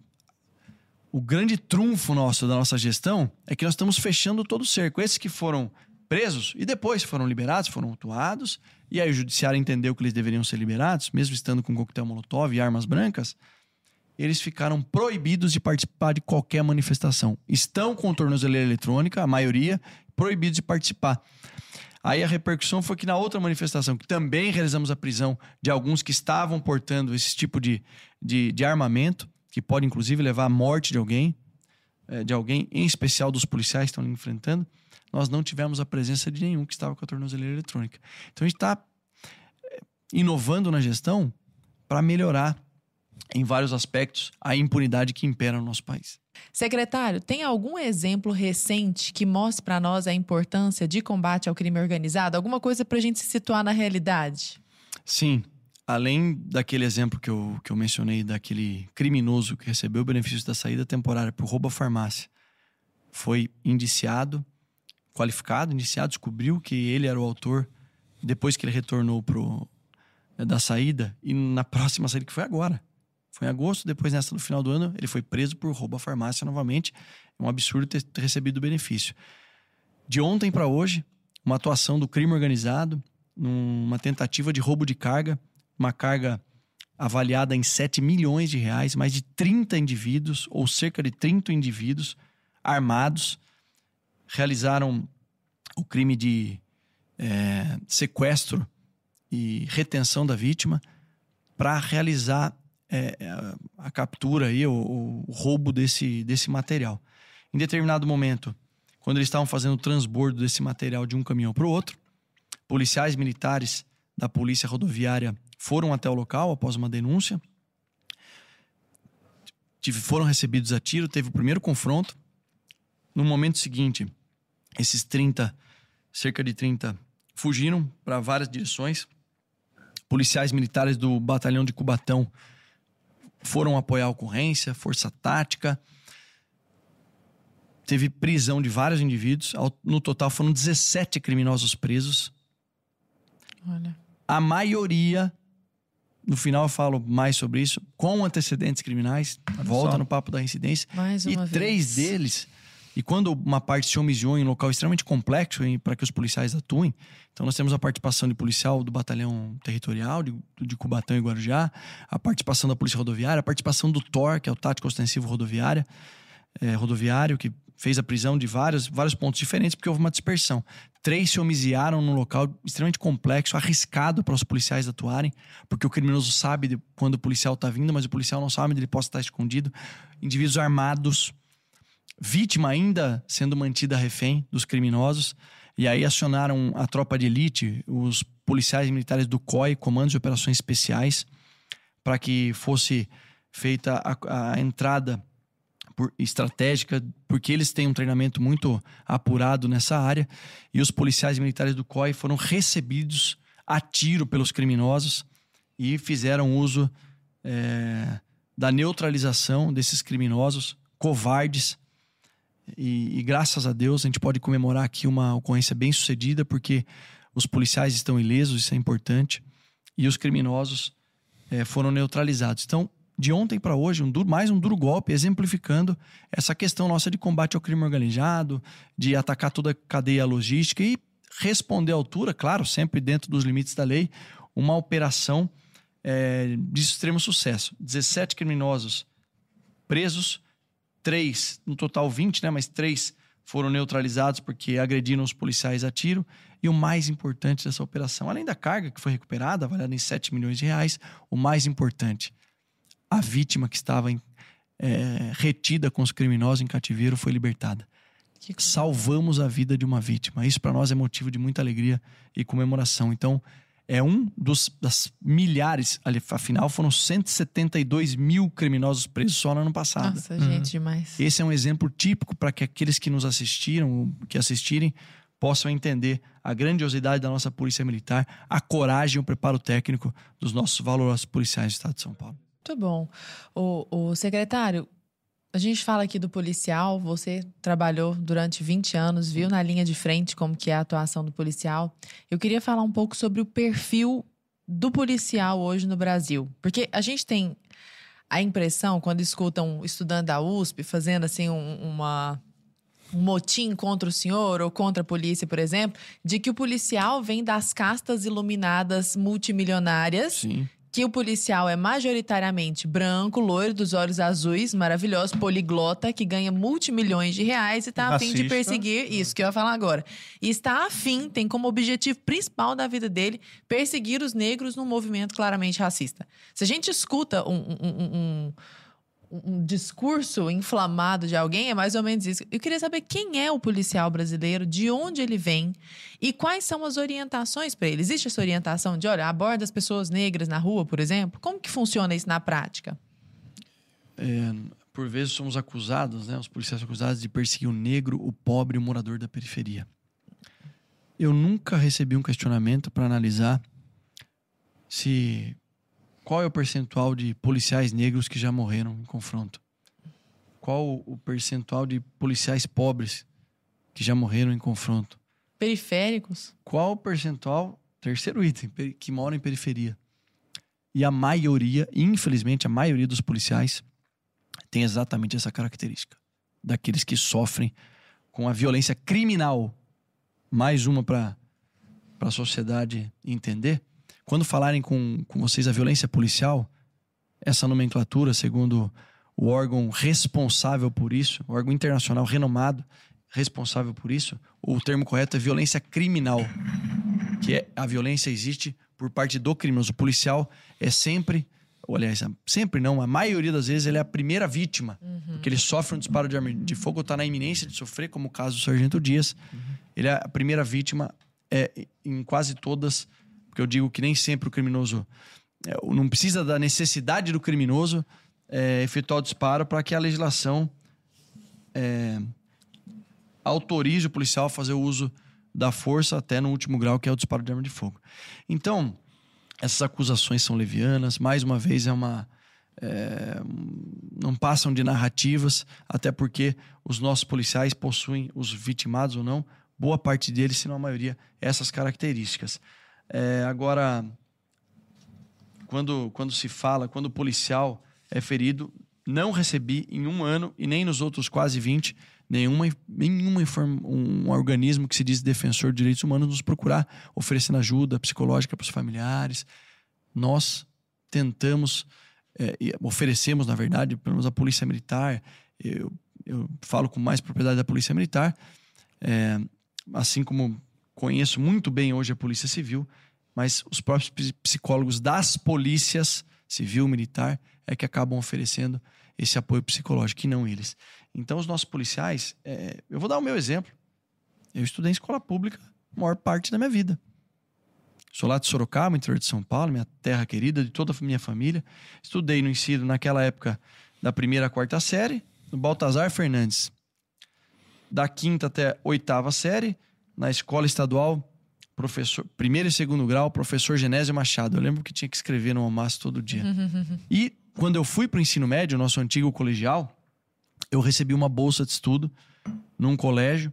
o grande trunfo nosso da nossa gestão é que nós estamos fechando todo o cerco. Esses que foram presos e depois foram liberados, foram autuados, e aí o judiciário entendeu que eles deveriam ser liberados, mesmo estando com coquetel molotov e armas brancas, eles ficaram proibidos de participar de qualquer manifestação. Estão com tornozeleira eletrônica, a maioria, proibidos de participar. Aí a repercussão foi que na outra manifestação, que também realizamos a prisão de alguns que estavam portando esse tipo de, de, de armamento, que pode inclusive levar à morte de alguém, eh, de alguém, em especial dos policiais que estão enfrentando, nós não tivemos a presença de nenhum que estava com a tornozeleira eletrônica. Então a gente está inovando na gestão para melhorar em vários aspectos a impunidade que impera no nosso país. Secretário, tem algum exemplo recente que mostre para nós a importância de combate ao crime organizado? Alguma coisa para a gente se situar na realidade? Sim, além daquele exemplo que eu, que eu mencionei, daquele criminoso que recebeu o benefício da saída temporária por roubo à farmácia, foi indiciado, qualificado, indiciado, descobriu que ele era o autor depois que ele retornou pro, eh, da saída e na próxima saída que foi agora. Foi em agosto, depois nessa no final do ano, ele foi preso por roubo à farmácia novamente. É um absurdo ter, ter recebido o benefício. De ontem para hoje, uma atuação do crime organizado, numa tentativa de roubo de carga, uma carga avaliada em 7 milhões de reais, mais de 30 indivíduos, ou cerca de 30 indivíduos armados, realizaram o crime de eh, sequestro e retenção da vítima para realizar eh, a, captura o, o- o roubo desse, desse material. Em determinado momento, quando eles estavam fazendo o transbordo desse material de um caminhão para o outro, policiais militares da Polícia Rodoviária foram até o local após uma denúncia. Tive- Foram recebidos a tiro, teve o primeiro confronto. No momento seguinte, esses 30, cerca de 30, fugiram para várias direções. Policiais militares do batalhão de Cubatão foram apoiar a ocorrência, força tática. Teve prisão de vários indivíduos. No total foram 17 criminosos presos. Olha. A maioria, no final eu falo mais sobre isso, com antecedentes criminais. Volta só. no papo da incidência. Mais E uma três vez. deles E quando uma parte se omissiou em um local extremamente complexo para que os policiais atuem, então nós temos a participação de policial do batalhão territorial de, de Cubatão e Guarujá, a participação da polícia rodoviária, a participação do TOR, que é o tático ostensivo rodoviária, é, rodoviário, que fez a prisão de vários, vários pontos diferentes porque houve uma dispersão. Três se homiciaram num local extremamente complexo, arriscado para os policiais atuarem, porque o criminoso sabe de quando o policial está vindo, mas o policial não sabe onde ele possa estar escondido. Indivíduos armados, vítima ainda sendo mantida refém dos criminosos. E aí acionaram a tropa de elite, os policiais militares do COI, Comandos de Operações Especiais, para que fosse feita a, a entrada por, estratégica, porque eles têm um treinamento muito apurado nessa área, e os policiais militares do COI foram recebidos a tiro pelos criminosos e fizeram uso é, da neutralização desses criminosos covardes. E, e graças a Deus a gente pode comemorar aqui uma ocorrência bem sucedida, porque os policiais estão ilesos, isso é importante, e os criminosos é, foram neutralizados. Então, de ontem para hoje, um duro, mais um duro golpe, exemplificando essa questão nossa de combate ao crime organizado, de atacar toda a cadeia logística e responder à altura, claro, sempre dentro dos limites da lei, uma operação é, de extremo sucesso. 17 criminosos presos, três, no total 20, né, mas três foram neutralizados porque agrediram os policiais a tiro. E o mais importante dessa operação, além da carga que foi recuperada, avaliada em 7 milhões de reais, o mais importante, a vítima que estava em, é, retida com os criminosos em cativeiro foi libertada. Salvamos a vida de uma vítima. Isso para nós é motivo de muita alegria e comemoração. Então, é um dos das milhares, afinal foram 172 mil criminosos presos só no ano passado. Nossa, gente, uhum. demais. Esse é um exemplo típico para que aqueles que nos assistiram, que assistirem, possam entender a grandiosidade da nossa polícia militar, a coragem e o preparo técnico dos nossos valorosos policiais do Estado de São Paulo. Muito bom. O, o secretário, a gente fala aqui do policial, você trabalhou durante 20 anos, viu na linha de frente como que é a atuação do policial. Eu queria falar um pouco sobre o perfil do policial hoje no Brasil. Porque a gente tem a impressão, quando escuta um estudante da USP fazendo assim um, uma, um motim contra o senhor ou contra a polícia, por exemplo, de que o policial vem das castas iluminadas multimilionárias Sim que o policial é majoritariamente branco, loiro, dos olhos azuis, maravilhoso, poliglota, que ganha multimilhões de reais e está a fim de perseguir isso que eu ia falar agora. E está afim, tem como objetivo principal da vida dele perseguir os negros num movimento claramente racista. Se a gente escuta um, um, um, um discurso inflamado de alguém, é mais ou menos isso. Eu queria saber quem é o policial brasileiro, de onde ele vem e quais são as orientações para ele. Existe essa orientação de, olha, aborda as pessoas negras na rua, por exemplo? Como que funciona isso na prática? É, por vezes somos acusados, né, os policiais acusados de perseguir o negro, o pobre o morador da periferia. Eu nunca recebi um questionamento para analisar se qual é o percentual de policiais negros que já morreram em confronto? Qual o percentual de policiais pobres que já morreram em confronto? Periféricos? Qual o percentual, terceiro item, que mora em periferia? E a maioria, infelizmente, a maioria dos policiais tem exatamente essa característica. Daqueles que sofrem com a violência criminal. Mais uma para a sociedade entender quando falarem com, com vocês a violência policial, essa nomenclatura, segundo o órgão responsável por isso, o órgão internacional renomado responsável por isso, o termo correto é violência criminal, que é a violência existe por parte do criminoso. O policial é sempre, ou aliás, sempre não, a maioria das vezes ele é a primeira vítima, uhum. porque ele sofre um disparo de arma de fogo, está na iminência de sofrer, como o caso do Sargento Dias. Uhum. Ele é a primeira vítima é, em quase todas porque eu digo que nem sempre o criminoso. É, não precisa da necessidade do criminoso é, efetuar o disparo para que a legislação é, autorize o policial a fazer o uso da força até no último grau, que é o disparo de arma de fogo. Então, essas acusações são levianas, mais uma vez é uma. É, não passam de narrativas, até porque os nossos policiais possuem, os vitimados ou não, boa parte deles, se não a maioria, essas características. É, agora, quando, quando se fala, quando o policial é ferido, não recebi em um ano e nem nos outros quase 20 nenhuma, nenhuma um organismo que se diz defensor de direitos humanos nos procurar oferecendo ajuda psicológica para os familiares. Nós tentamos, é, oferecemos, na verdade, pelo menos a Polícia Militar, eu, eu falo com mais propriedade da Polícia Militar, é, assim como conheço muito bem hoje a Polícia Civil, mas os próprios psicólogos das polícias civil, militar, é que acabam oferecendo esse apoio psicológico, e não eles. Então, os nossos policiais, é, eu vou dar o meu exemplo. Eu estudei em escola pública a maior parte da minha vida. Sou lá de Sorocaba, interior de São Paulo, minha terra querida, de toda a minha família. Estudei no ensino, naquela época, da primeira à quarta série, no Baltazar Fernandes. Da quinta até oitava série, na escola estadual, professor, primeiro e segundo grau, professor Genésio Machado. Eu lembro que tinha que escrever no almoço todo dia. e quando eu fui para o ensino médio, nosso antigo colegial, eu recebi uma bolsa de estudo num colégio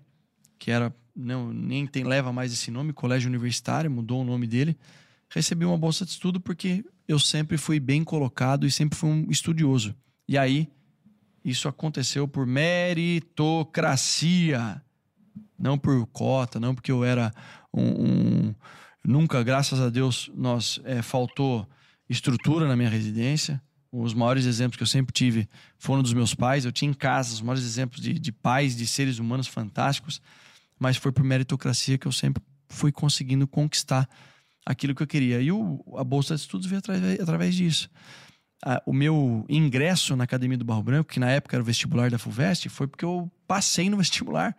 que era não nem tem leva mais esse nome, colégio universitário, mudou o nome dele. Recebi uma bolsa de estudo porque eu sempre fui bem colocado e sempre fui um estudioso. E aí isso aconteceu por meritocracia, não por cota, não porque eu era um, um nunca, graças a Deus, nós é, faltou estrutura na minha residência. Os maiores exemplos que eu sempre tive foram dos meus pais. Eu tinha em casa os maiores exemplos de, de pais, de seres humanos fantásticos, mas foi por meritocracia que eu sempre fui conseguindo conquistar aquilo que eu queria. E o, a Bolsa de Estudos veio através, através disso. o meu ingresso na Academia do Barro Branco, que na época era o vestibular da FUVEST, foi porque eu passei no vestibular.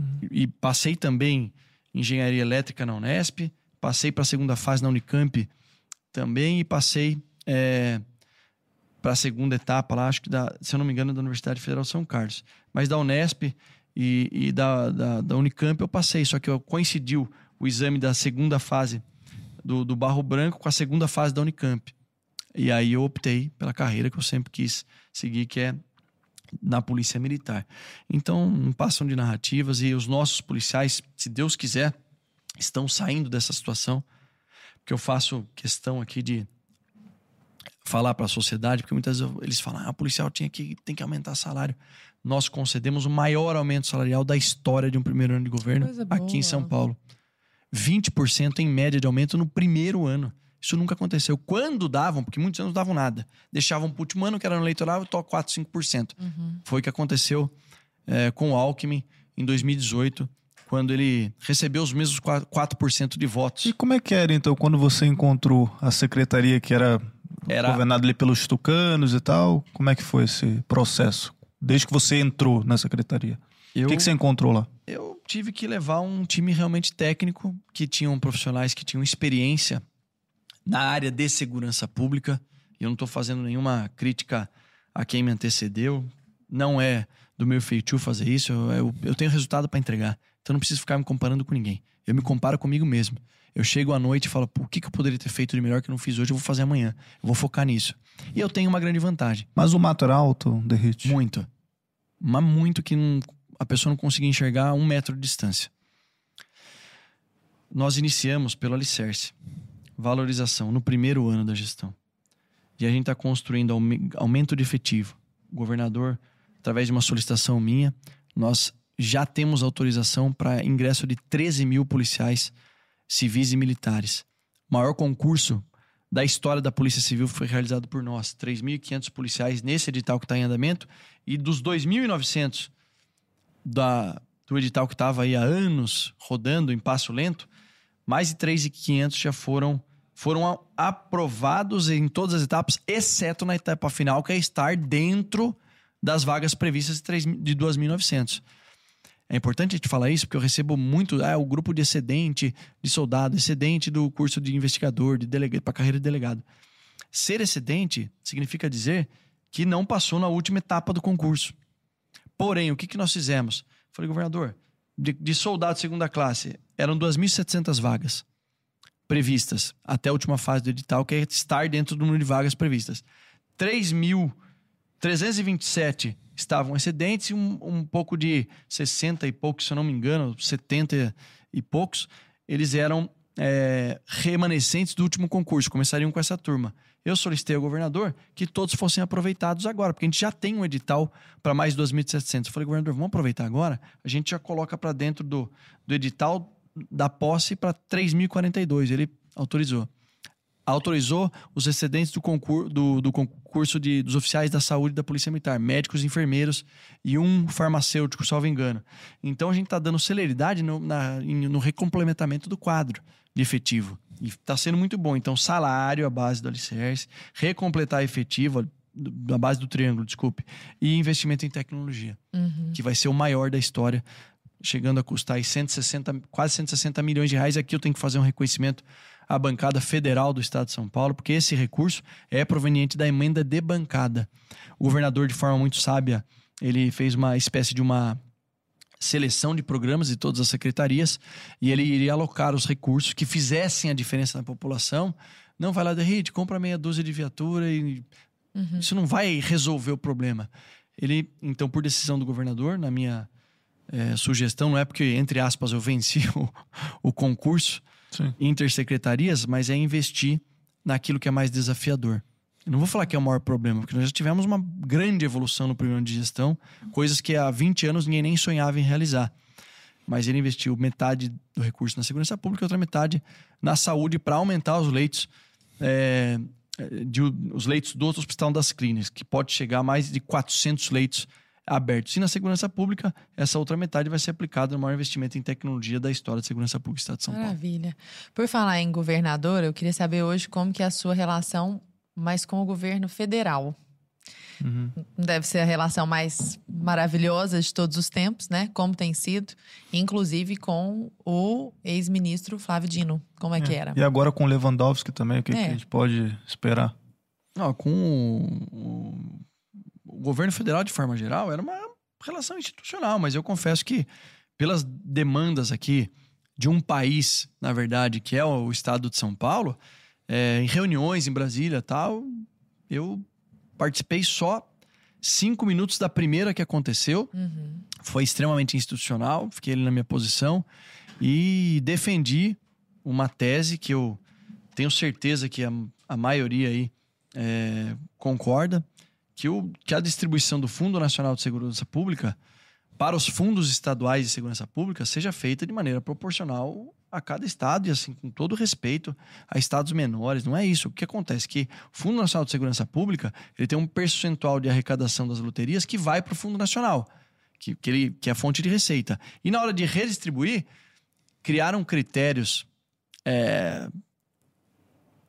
Uhum. E passei também engenharia elétrica na Unesp, passei para a segunda fase na Unicamp também e passei é, para a segunda etapa lá, acho que da, se eu não me engano, da Universidade Federal São Carlos. Mas da Unesp e, e da, da, da, Unicamp eu passei, só que coincidiu o exame da segunda fase do, do Barro Branco com a segunda fase da Unicamp. E aí eu optei pela carreira que eu sempre quis seguir, que é na Polícia Militar. Então, não passam de narrativas e os nossos policiais, se Deus quiser, estão saindo dessa situação. Porque eu faço questão aqui de falar para a sociedade, porque muitas vezes eles falam, ah, o policial tinha que, tem que aumentar salário. Nós concedemos o maior aumento salarial da história de um primeiro ano de governo aqui em São Paulo. 20% em média de aumento no primeiro ano. Isso nunca aconteceu. Quando davam, porque muitos anos davam nada, deixavam para o último ano, que era no eleitoral, to 4, 5%. Uhum. Foi o que aconteceu é, com o Alckmin em 2018, quando ele recebeu os mesmos 4% de votos. E como é que era, então, quando você encontrou a secretaria que era era... governado ali pelos tucanos e tal. Como é que foi esse processo? Desde que você entrou na secretaria. Eu... O que, que você encontrou lá? Eu tive que levar um time realmente técnico, que tinham profissionais que tinham experiência na área de segurança pública. E eu não estou fazendo nenhuma crítica a quem me antecedeu. Não é do meu feitio fazer isso. Eu, eu, eu tenho resultado para entregar. Então não preciso ficar me comparando com ninguém. Eu me comparo comigo mesmo. Eu chego à noite e falo, o que, que eu poderia ter feito de melhor que eu não fiz hoje? Eu vou fazer amanhã. Eu vou focar nisso. E eu tenho uma grande vantagem. Mas o mato era alto, Derrite? Muito. Mas muito que não, a pessoa não conseguia enxergar a um metro de distância. Nós iniciamos pelo alicerce. Valorização no primeiro ano da gestão. E a gente está construindo aumento de efetivo. O governador, através de uma solicitação minha, nós já temos autorização para ingresso de 13 mil policiais civis e militares. O maior concurso da história da Polícia Civil foi realizado por nós, 3.500 policiais nesse edital que está em andamento e dos 2.900 da do edital que estava aí há anos rodando em passo lento, mais de 3.500 já foram foram aprovados em todas as etapas, exceto na etapa final, que é estar dentro das vagas previstas de, 3, de 2.900. É importante a gente falar isso porque eu recebo muito, ah, o grupo de excedente de soldado, excedente do curso de investigador, de delegado, para carreira de delegado. Ser excedente significa dizer que não passou na última etapa do concurso. Porém, o que, que nós fizemos? Falei, governador, de, de soldado segunda classe, eram 2.700 vagas previstas até a última fase do edital, que é estar dentro do número de vagas previstas. 3.327 estavam excedentes e um, um pouco de 60 e poucos, se eu não me engano, 70 e poucos, eles eram é, remanescentes do último concurso, começariam com essa turma. Eu solicitei ao governador que todos fossem aproveitados agora, porque a gente já tem um edital para mais 2.700. Eu falei, governador, vamos aproveitar agora? A gente já coloca para dentro do, do edital da posse para 3.042. Ele autorizou. Autorizou os excedentes do, concurso, do, do concurso de, dos oficiais da saúde da Polícia Militar, médicos, enfermeiros e um farmacêutico, salvo engano. Então a gente está dando celeridade no, na, no recomplementamento do quadro de efetivo. E está sendo muito bom. Então, salário, a base do alicerce, recompletar efetivo, a base do triângulo, desculpe, e investimento em tecnologia, Uhum. que vai ser o maior da história, chegando a custar aí 160, quase 160 milhões de reais. Aqui eu tenho que fazer um reconhecimento à bancada federal do Estado de São Paulo, porque esse recurso é proveniente da emenda de bancada. O governador, de forma muito sábia, ele fez uma espécie de uma seleção de programas de todas as secretarias e ele iria alocar os recursos que fizessem a diferença na população. Não vai lá, Derrite, compra meia dúzia de viatura e Uhum. isso não vai resolver o problema. Ele, então, por decisão do governador, na minha eh, sugestão, não é porque, entre aspas, eu venci o, o concurso Sim. intersecretarias, mas é investir naquilo que é mais desafiador. Eu não vou falar que é o maior problema, porque nós já tivemos uma grande evolução no primeiro ano de gestão, coisas que há 20 anos ninguém nem sonhava em realizar. Mas ele investiu metade do recurso na segurança pública e outra metade na saúde para aumentar os leitos, é, de, os leitos do outro hospital das clínicas, que pode chegar a mais de 400 leitos abertos. E na segurança pública, essa outra metade vai ser aplicada no maior investimento em tecnologia da história da segurança pública do Estado de São Paulo. Maravilha. Por falar em governador, eu queria saber hoje como que é a sua relação mais com o governo federal. Uhum. Deve ser a relação mais maravilhosa de todos os tempos, né? Como tem sido, inclusive com o ex-ministro Flávio Dino. Como é, que era? E agora com o Lewandowski também, o que, que É. a gente pode esperar? Não, com o, o- o governo federal, de forma geral, era uma relação institucional, mas eu confesso que, pelas demandas aqui de um país, na verdade, que é o estado de São Paulo, é, em reuniões em Brasília tal, eu participei só cinco minutos da primeira que aconteceu. Uhum. Foi extremamente institucional, fiquei ali na minha posição e defendi uma tese que eu tenho certeza que a, a maioria aí é, concorda, que, o, que a distribuição do Fundo Nacional de Segurança Pública para os fundos estaduais de segurança pública seja feita de maneira proporcional a cada estado e assim com todo respeito a estados menores. Não é isso. O que acontece é que o Fundo Nacional de Segurança Pública ele tem um percentual de arrecadação das loterias que vai para o Fundo Nacional, que, que, ele, que é a fonte de receita. E na hora de redistribuir, criaram critérios é,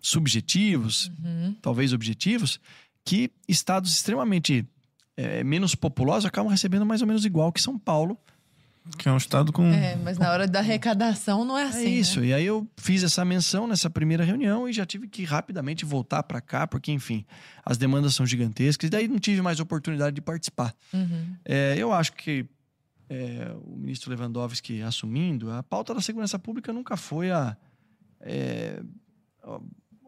subjetivos, Uhum. talvez objetivos, que estados extremamente é, menos populosos acabam recebendo mais ou menos igual que São Paulo. Que é um estado com. É, mas na hora da arrecadação não é assim. é isso. Né? E aí eu fiz essa menção nessa primeira reunião e já tive que rapidamente voltar para cá, porque, enfim, as demandas são gigantescas. E daí não tive mais oportunidade de participar. Uhum. É, eu acho que é, o ministro Lewandowski assumindo, a pauta da segurança pública nunca foi a, é,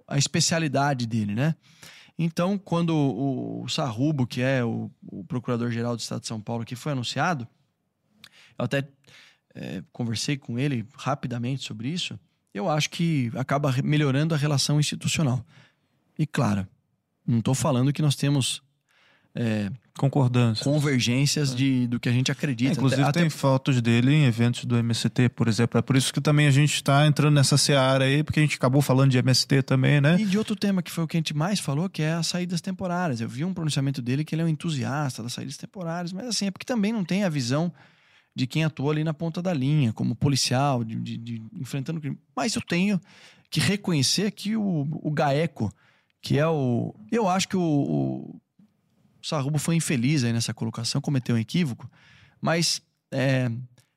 a especialidade dele, né? Então, quando o, o Sarrubo, que é o, o procurador-geral do Estado de São Paulo, que foi anunciado, eu até é, conversei com ele rapidamente sobre isso, eu acho que acaba melhorando a relação institucional. E claro, não estou falando que nós temos é, Concordância. convergências de, do que a gente acredita. É, inclusive Até- tem fotos dele em eventos do MST, por exemplo. É por isso que também a gente está entrando nessa seara aí, porque a gente acabou falando de MST também, né? E de outro tema que foi o que a gente mais falou, que é as saídas temporárias. Eu vi um pronunciamento dele que ele é um entusiasta das saídas temporárias, mas assim, é porque também não tem a visão de quem atua ali na ponta da linha, como policial, de, de- de- enfrentando crime. Mas eu tenho que reconhecer que o, o GAECO, que é o. Eu acho que o, o Sarrubo foi infeliz aí nessa colocação, cometeu um equívoco, mas é,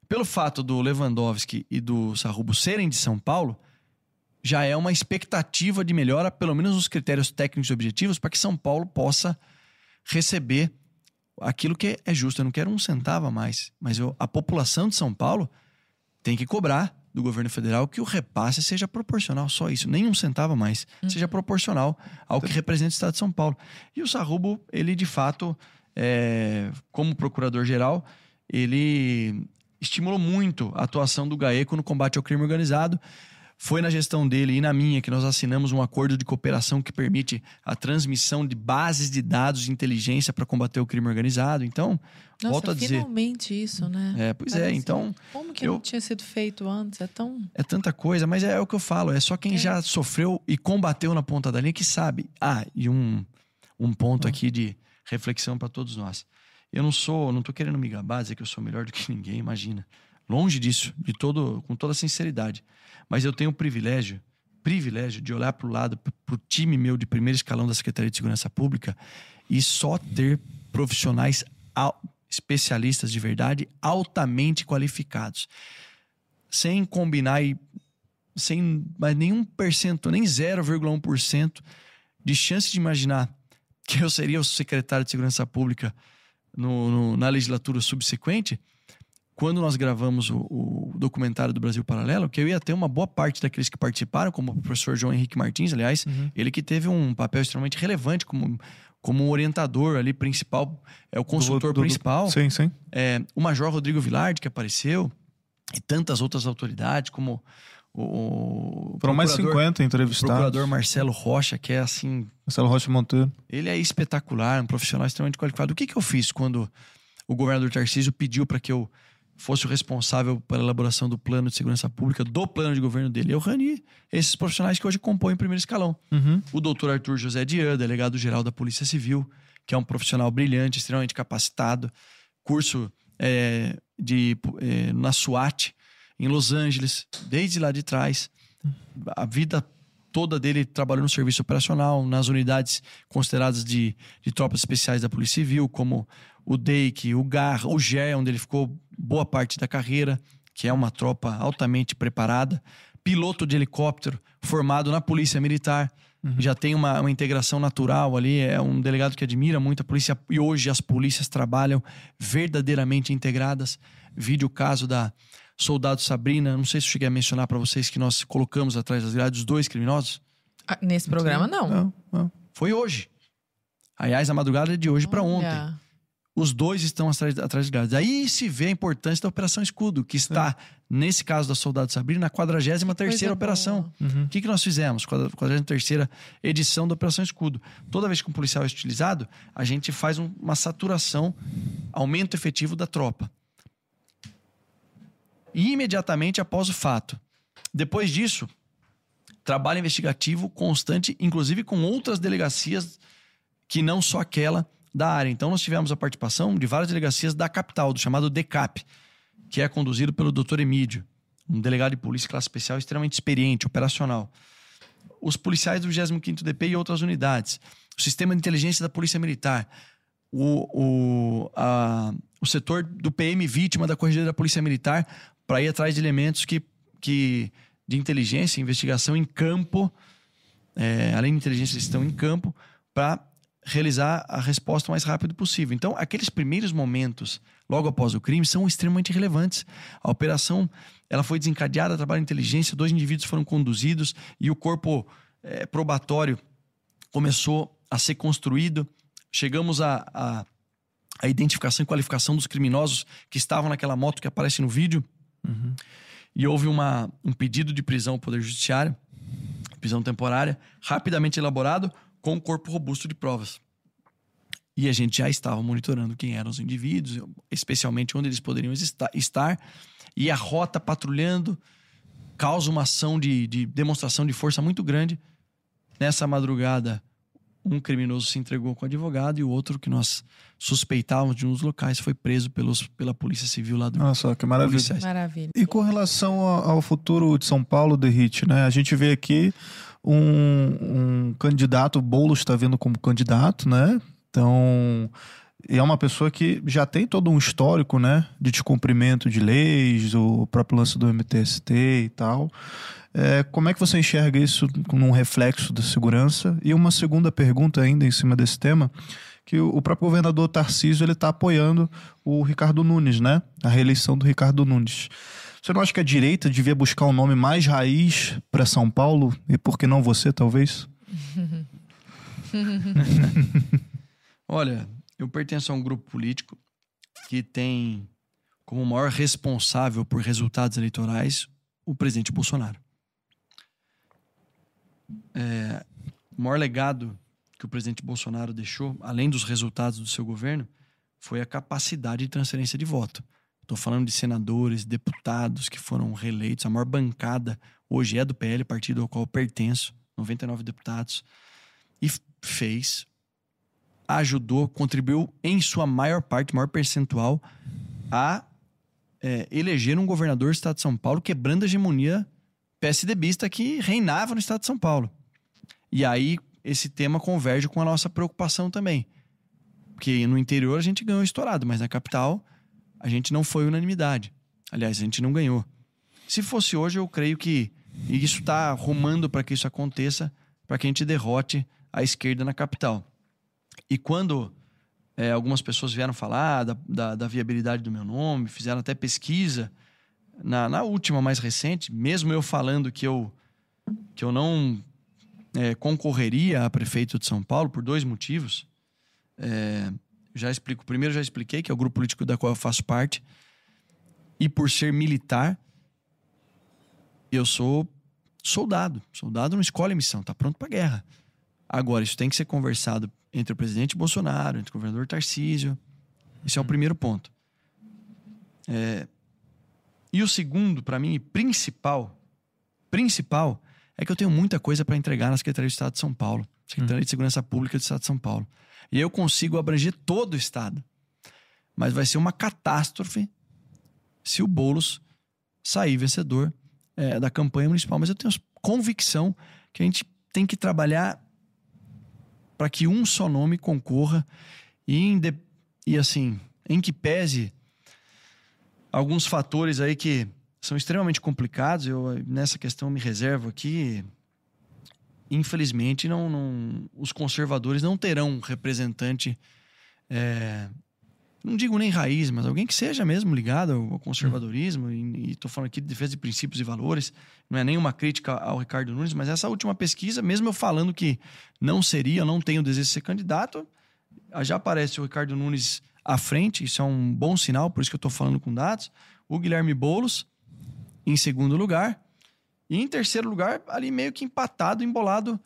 pelo fato do Lewandowski e do Sarrubo serem de São Paulo, já é uma expectativa de melhora, pelo menos nos critérios técnicos e objetivos, para que São Paulo possa receber aquilo que é justo. Eu não quero um centavo a mais, mas eu- a população de São Paulo tem que cobrar do governo federal que o repasse seja proporcional, só isso, nem um centavo a mais, seja proporcional ao que representa o Estado de São Paulo. E o Sarrubo, ele de fato, é, como procurador-geral, ele estimulou muito a atuação do GAECO no combate ao crime organizado, Foi na gestão dele e na minha que nós assinamos um acordo de cooperação que permite a transmissão de bases de dados de inteligência para combater o crime organizado. Então, Nossa, volto a dizer. finalmente isso, né? É, pois é, Parece- então Como que eu- não tinha sido feito antes? É tão. é tanta coisa, mas é, o que eu falo, é só quem É. já sofreu e combateu na ponta da linha que sabe. Ah, e um, um ponto aqui de reflexão para todos nós. Eu não sou, não tô querendo me gabar, dizer que eu sou melhor do que ninguém, imagina. Longe disso, de todo, com toda sinceridade. Mas eu tenho o privilégio, privilégio de olhar para o lado, para o time meu de primeiro escalão da Secretaria de Segurança Pública e só ter profissionais al- especialistas de verdade, altamente qualificados. Sem combinar e sem mais nenhum percento, nem 0,1% de chance de imaginar que eu seria o secretário de Segurança Pública no- no- na legislatura subsequente, quando nós gravamos o, o documentário do Brasil Paralelo, que eu ia ter uma boa parte daqueles que participaram, como o professor João Henrique Martins, aliás, ele que teve um papel extremamente relevante como, como orientador ali principal, é o consultor Do- do- do- principal Sim, sim. é, o Major Rodrigo Vilardi, que apareceu, e tantas outras autoridades, como o, o Foram mais de procurador- 50 entrevistados. procurador Marcelo Rocha, que é assim, Marcelo Rocha Monteiro. ele é espetacular, um profissional extremamente qualificado. O que, que eu fiz quando o governador Tarcísio pediu para que eu fosse o responsável pela elaboração do plano de segurança pública, do plano de governo dele? Eu reuni esses profissionais que hoje compõem o primeiro escalão Uhum. o doutor Arthur José Dian, delegado-geral da Polícia Civil, que é um profissional brilhante, extremamente capacitado, curso é, de, é, na SWAT, em Los Angeles, desde lá de trás. A vida toda dele trabalhou no serviço operacional, nas unidades consideradas de, de tropas especiais da Polícia Civil, como o DEIC, o GAR, o GER, onde ele ficou boa parte da carreira, que é uma tropa altamente preparada. Piloto de helicóptero, formado na Polícia Militar, já tem uma, uma integração natural ali. É um delegado que admira muito a polícia e hoje as polícias trabalham verdadeiramente integradas. Vide o caso da soldado Sabrina. Não sei se eu cheguei a mencionar para vocês que nós colocamos atrás das grades os dois criminosos. Ah, Nesse programa, não. Não, não. Foi hoje. Aliás, a madrugada é de hoje para ontem. Os dois estão atrás, atrás de grades. Aí se vê a importância da Operação Escudo, que está, nesse caso da Soldado Sabrina, na 43 terceira Coisa operação. Uhum. O que, que nós fizemos? 43 edição da Operação Escudo. Toda vez que um policial é utilizado, a gente faz um- uma saturação, aumento efetivo da tropa. E imediatamente após o fato. Depois disso, trabalho investigativo constante, inclusive com outras delegacias que não só aquela da área. Então, nós tivemos a participação de várias delegacias da capital, do chamado DECAP, que é conduzido pelo Dr. Emílio, um delegado de polícia classe especial extremamente experiente, operacional. Os policiais do 25º DP e outras unidades. O sistema de inteligência da Polícia Militar. O, o, a- o setor do PM vítima da Corregedoria da Polícia Militar para ir atrás de elementos que, que de inteligência, investigação em campo, é, além de inteligência, eles estão em campo para realizar a resposta o mais rápido possível. Então, aqueles primeiros momentos, logo após o crime, são extremamente relevantes. A operação ela foi desencadeada, trabalho de inteligência, dois indivíduos foram conduzidos e o corpo eh, probatório começou a ser construído. Chegamos à a, a identificação e qualificação dos criminosos que estavam naquela moto que aparece no vídeo. E houve uma, um pedido de prisão ao Poder Judiciário, prisão temporária, rapidamente elaborado com um corpo robusto de provas. E a gente já estava monitorando quem eram os indivíduos, especialmente onde eles poderiam estar, e a rota patrulhando causa uma ação de, de demonstração de força muito grande. Nessa madrugada, um criminoso se entregou com o advogado e o outro, que nós suspeitávamos de um dos locais, foi preso pelos, pela Polícia Civil lá do Olha só, que maravilha. policiais. Maravilha. E com relação ao, ao futuro de São Paulo, Derrite, né? A gente vê aqui um, um candidato, Boulos está vindo como candidato, né? Então, é uma pessoa que já tem todo um histórico, né? De descumprimento de leis, o próprio lance do MTST e tal. É, como é que você enxerga isso num reflexo da segurança? E uma segunda pergunta ainda em cima desse tema, que o o próprio governador Tarcísio ele está apoiando o Ricardo Nunes, né? A reeleição do Ricardo Nunes. Você não acha que a direita devia buscar um nome mais raiz para São Paulo? E por que não você, talvez? Olha, eu pertenço a um grupo político que tem como maior responsável por resultados eleitorais o presidente Bolsonaro. é, o maior legado que o presidente Bolsonaro deixou, além dos resultados do seu governo, foi a capacidade de transferência de voto. Estou falando de senadores, deputados que foram reeleitos. A maior bancada hoje é do PL, partido ao qual eu pertenço, 99 deputados. E fez, ajudou, contribuiu em sua maior parte, maior percentual, a é, eleger um governador do estado de São Paulo, quebrando a hegemonia PSDBista que reinava no estado de São Paulo. E aí esse tema converge com a nossa preocupação também. Porque no interior a gente ganhou estourado, mas na capital a gente não foi unanimidade. Aliás, a gente não ganhou. Se fosse hoje, eu creio que isso está rumando para que isso aconteça, para que a gente derrote a esquerda na capital. E quando é, algumas pessoas vieram falar da, da, da, viabilidade do meu nome, fizeram até pesquisa, na, na última mais recente, mesmo eu falando que eu, que eu não é, concorreria a prefeito de São Paulo por dois motivos. É, já explico. Primeiro, já expliquei que é o grupo político da qual eu faço parte. E por ser militar, eu sou soldado. Soldado não escolhe missão, tá pronto para guerra. Agora, isso tem que ser conversado entre o presidente Bolsonaro, entre o governador Tarcísio. Esse é o uhum. primeiro ponto. É... E o segundo, para mim, principal, principal, é que eu tenho muita coisa para entregar na Secretaria de Estado de São Paulo, Secretaria uhum. de Segurança Pública do Estado de São Paulo. E eu consigo abranger todo o Estado. Mas vai ser uma catástrofe se o Boulos sair vencedor é, da campanha municipal. Mas eu tenho convicção que a gente tem que trabalhar para que um só nome concorra e, e assim, em que pese alguns fatores aí que são extremamente complicados. Eu nessa questão me reservo aqui infelizmente, não, não, os conservadores não terão um representante, é, não digo nem raiz, mas alguém que seja mesmo ligado ao conservadorismo. E estou falando aqui de defesa de princípios e valores, não é nenhuma crítica ao Ricardo Nunes, mas essa última pesquisa, mesmo eu falando que não seria, não tenho desejo de ser candidato, já aparece o Ricardo Nunes à frente, isso é um bom sinal, por isso que eu estou falando com dados. O Guilherme Boulos em segundo lugar e em terceiro lugar, ali meio que empatado, embolado,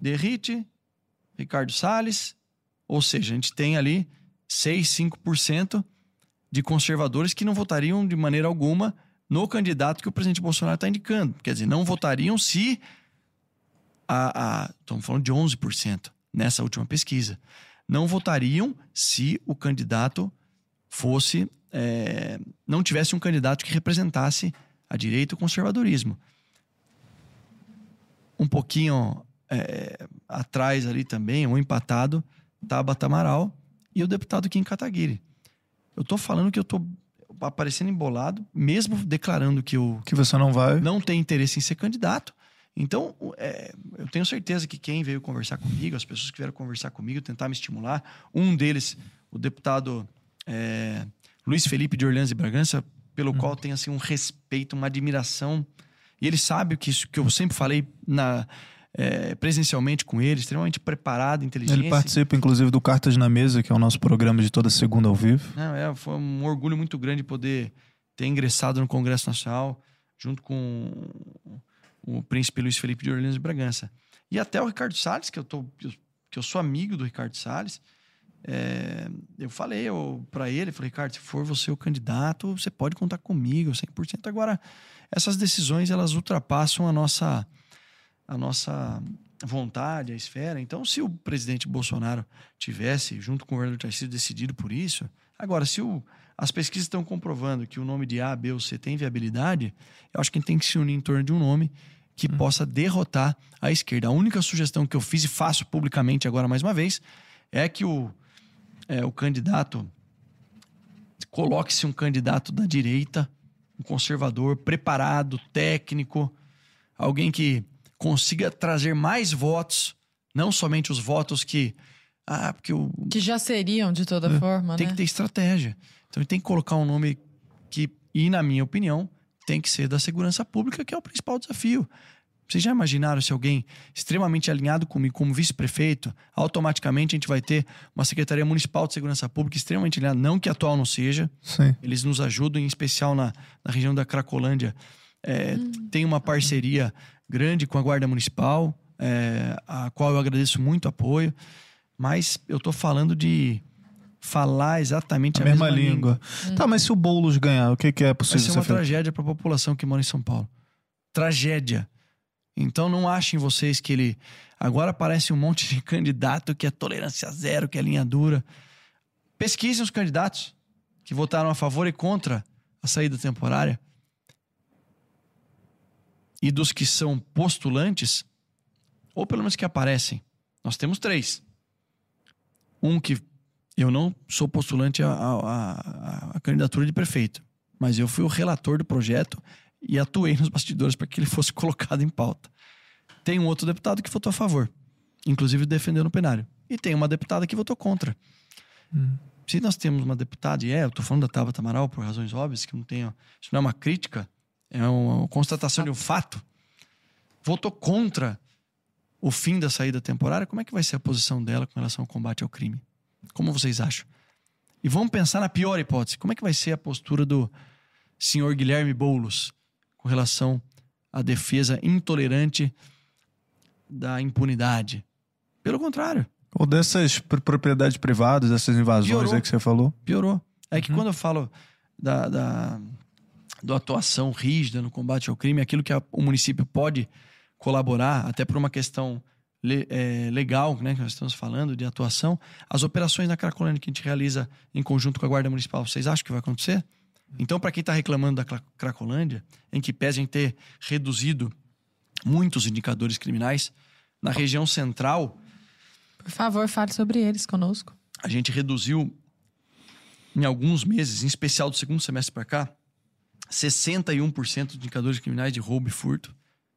Derrite, Ricardo Salles. Ou seja, a gente tem ali 6, 5% de conservadores que não votariam de maneira alguma no candidato que o presidente Bolsonaro está indicando. Quer dizer, não votariam se. A, a, estamos falando de 11% nessa última pesquisa. Não votariam se o candidato fosse. É, não tivesse um candidato que representasse a direita e o conservadorismo. Um pouquinho é, atrás ali também, um empatado, Tabata Amaral e o deputado Kim Kataguiri. Eu tô falando que eu tô aparecendo embolado, mesmo declarando que eu que você não vai, não tem interesse em ser candidato. Então, é, eu tenho certeza que quem veio conversar comigo, as pessoas que vieram conversar comigo, tentar me estimular, um deles, o deputado é, Luiz Felipe de Orleans e Bragança, pelo uhum. qual tem assim um respeito, uma admiração. E ele sabe o que, isso, que eu sempre falei na, é, presencialmente com ele, extremamente preparado, inteligente. Ele participa, inclusive, do Cartas na Mesa, que é o nosso programa de toda segunda ao vivo. Não, é, foi um orgulho muito grande poder ter ingressado no Congresso Nacional, junto com o príncipe Luiz Felipe de Orleans de Bragança. E até o Ricardo Salles, que eu, tô, que eu sou amigo do Ricardo Salles, é, eu falei para ele, falei, Ricardo, se for você o candidato, você pode contar comigo, 100%. Agora, essas decisões, elas ultrapassam a nossa, a nossa vontade, a esfera. Então, se o presidente Bolsonaro tivesse, junto com o governo Tarcísio, decidido por isso, agora, se o, as pesquisas estão comprovando que o nome de A, B ou C tem viabilidade, eu acho que a gente tem que se unir em torno de um nome que hum. possa derrotar a esquerda. A única sugestão que eu fiz e faço publicamente agora mais uma vez é que o é, o candidato, coloque-se um candidato da direita, um conservador, preparado, técnico, alguém que consiga trazer mais votos, não somente os votos que. Ah, porque o. Que já seriam de toda é, forma, Tem né? que ter estratégia. Então tem que colocar um nome que, e na minha opinião, tem que ser da segurança pública, que é o principal desafio. Vocês já imaginaram se alguém extremamente alinhado comigo como vice-prefeito, automaticamente a gente vai ter uma Secretaria Municipal de Segurança Pública extremamente alinhada, não que atual não seja. Sim. Eles nos ajudam, em especial na, na região da Cracolândia. É, hum. Tem uma parceria grande com a Guarda Municipal, é, a qual eu agradeço muito o apoio, mas eu estou falando de falar exatamente A, a, mesma, língua. Tá, mas se o Boulos ganhar, o que, que é Vai possível ser ser uma tragédia para a população que mora em São Paulo. Tragédia. Então não achem vocês que ele. Agora aparece um monte de candidato que é tolerância zero, que é linha dura. Pesquisem os candidatos que votaram a favor e contra a saída temporária. E dos que são postulantes, ou pelo menos que aparecem. Nós temos três. Um que eu não sou postulante à, à- candidatura de prefeito, mas eu fui o relator do projeto e atuei nos bastidores para que ele fosse colocado em pauta. Tem um outro deputado que votou a favor, inclusive defendeu no plenário. E tem uma deputada que votou contra. Se nós temos uma deputada, e é, eu estou falando da Tabata Amaral por razões óbvias, que não tenho. Isso não é uma crítica, é uma constatação de um fato. Votou contra o fim da saída temporária, como é que vai ser a posição dela com relação ao combate ao crime? Como vocês acham? E vamos pensar na pior hipótese. Como é que vai ser a postura do senhor Guilherme Boulos com relação à defesa intolerante da impunidade? Pelo contrário, Ou dessas pr- propriedades privadas, dessas invasões Piorou. aí que você falou. piorou. É Uhum. que quando eu falo da, da, da atuação rígida no combate ao crime, aquilo que a- o município pode colaborar, até por uma questão le- é, legal, né, que nós estamos falando, de atuação, as operações na Cracolândia que a gente realiza em conjunto com a Guarda Municipal, vocês acham que vai acontecer? Então, para quem está reclamando da Cra- Cracolândia, em que pese em ter reduzido muitos indicadores criminais, na região central, Por favor, fale sobre eles conosco. a gente reduziu em alguns meses, em especial do segundo semestre para cá, 61% de indicadores criminais de roubo e furto.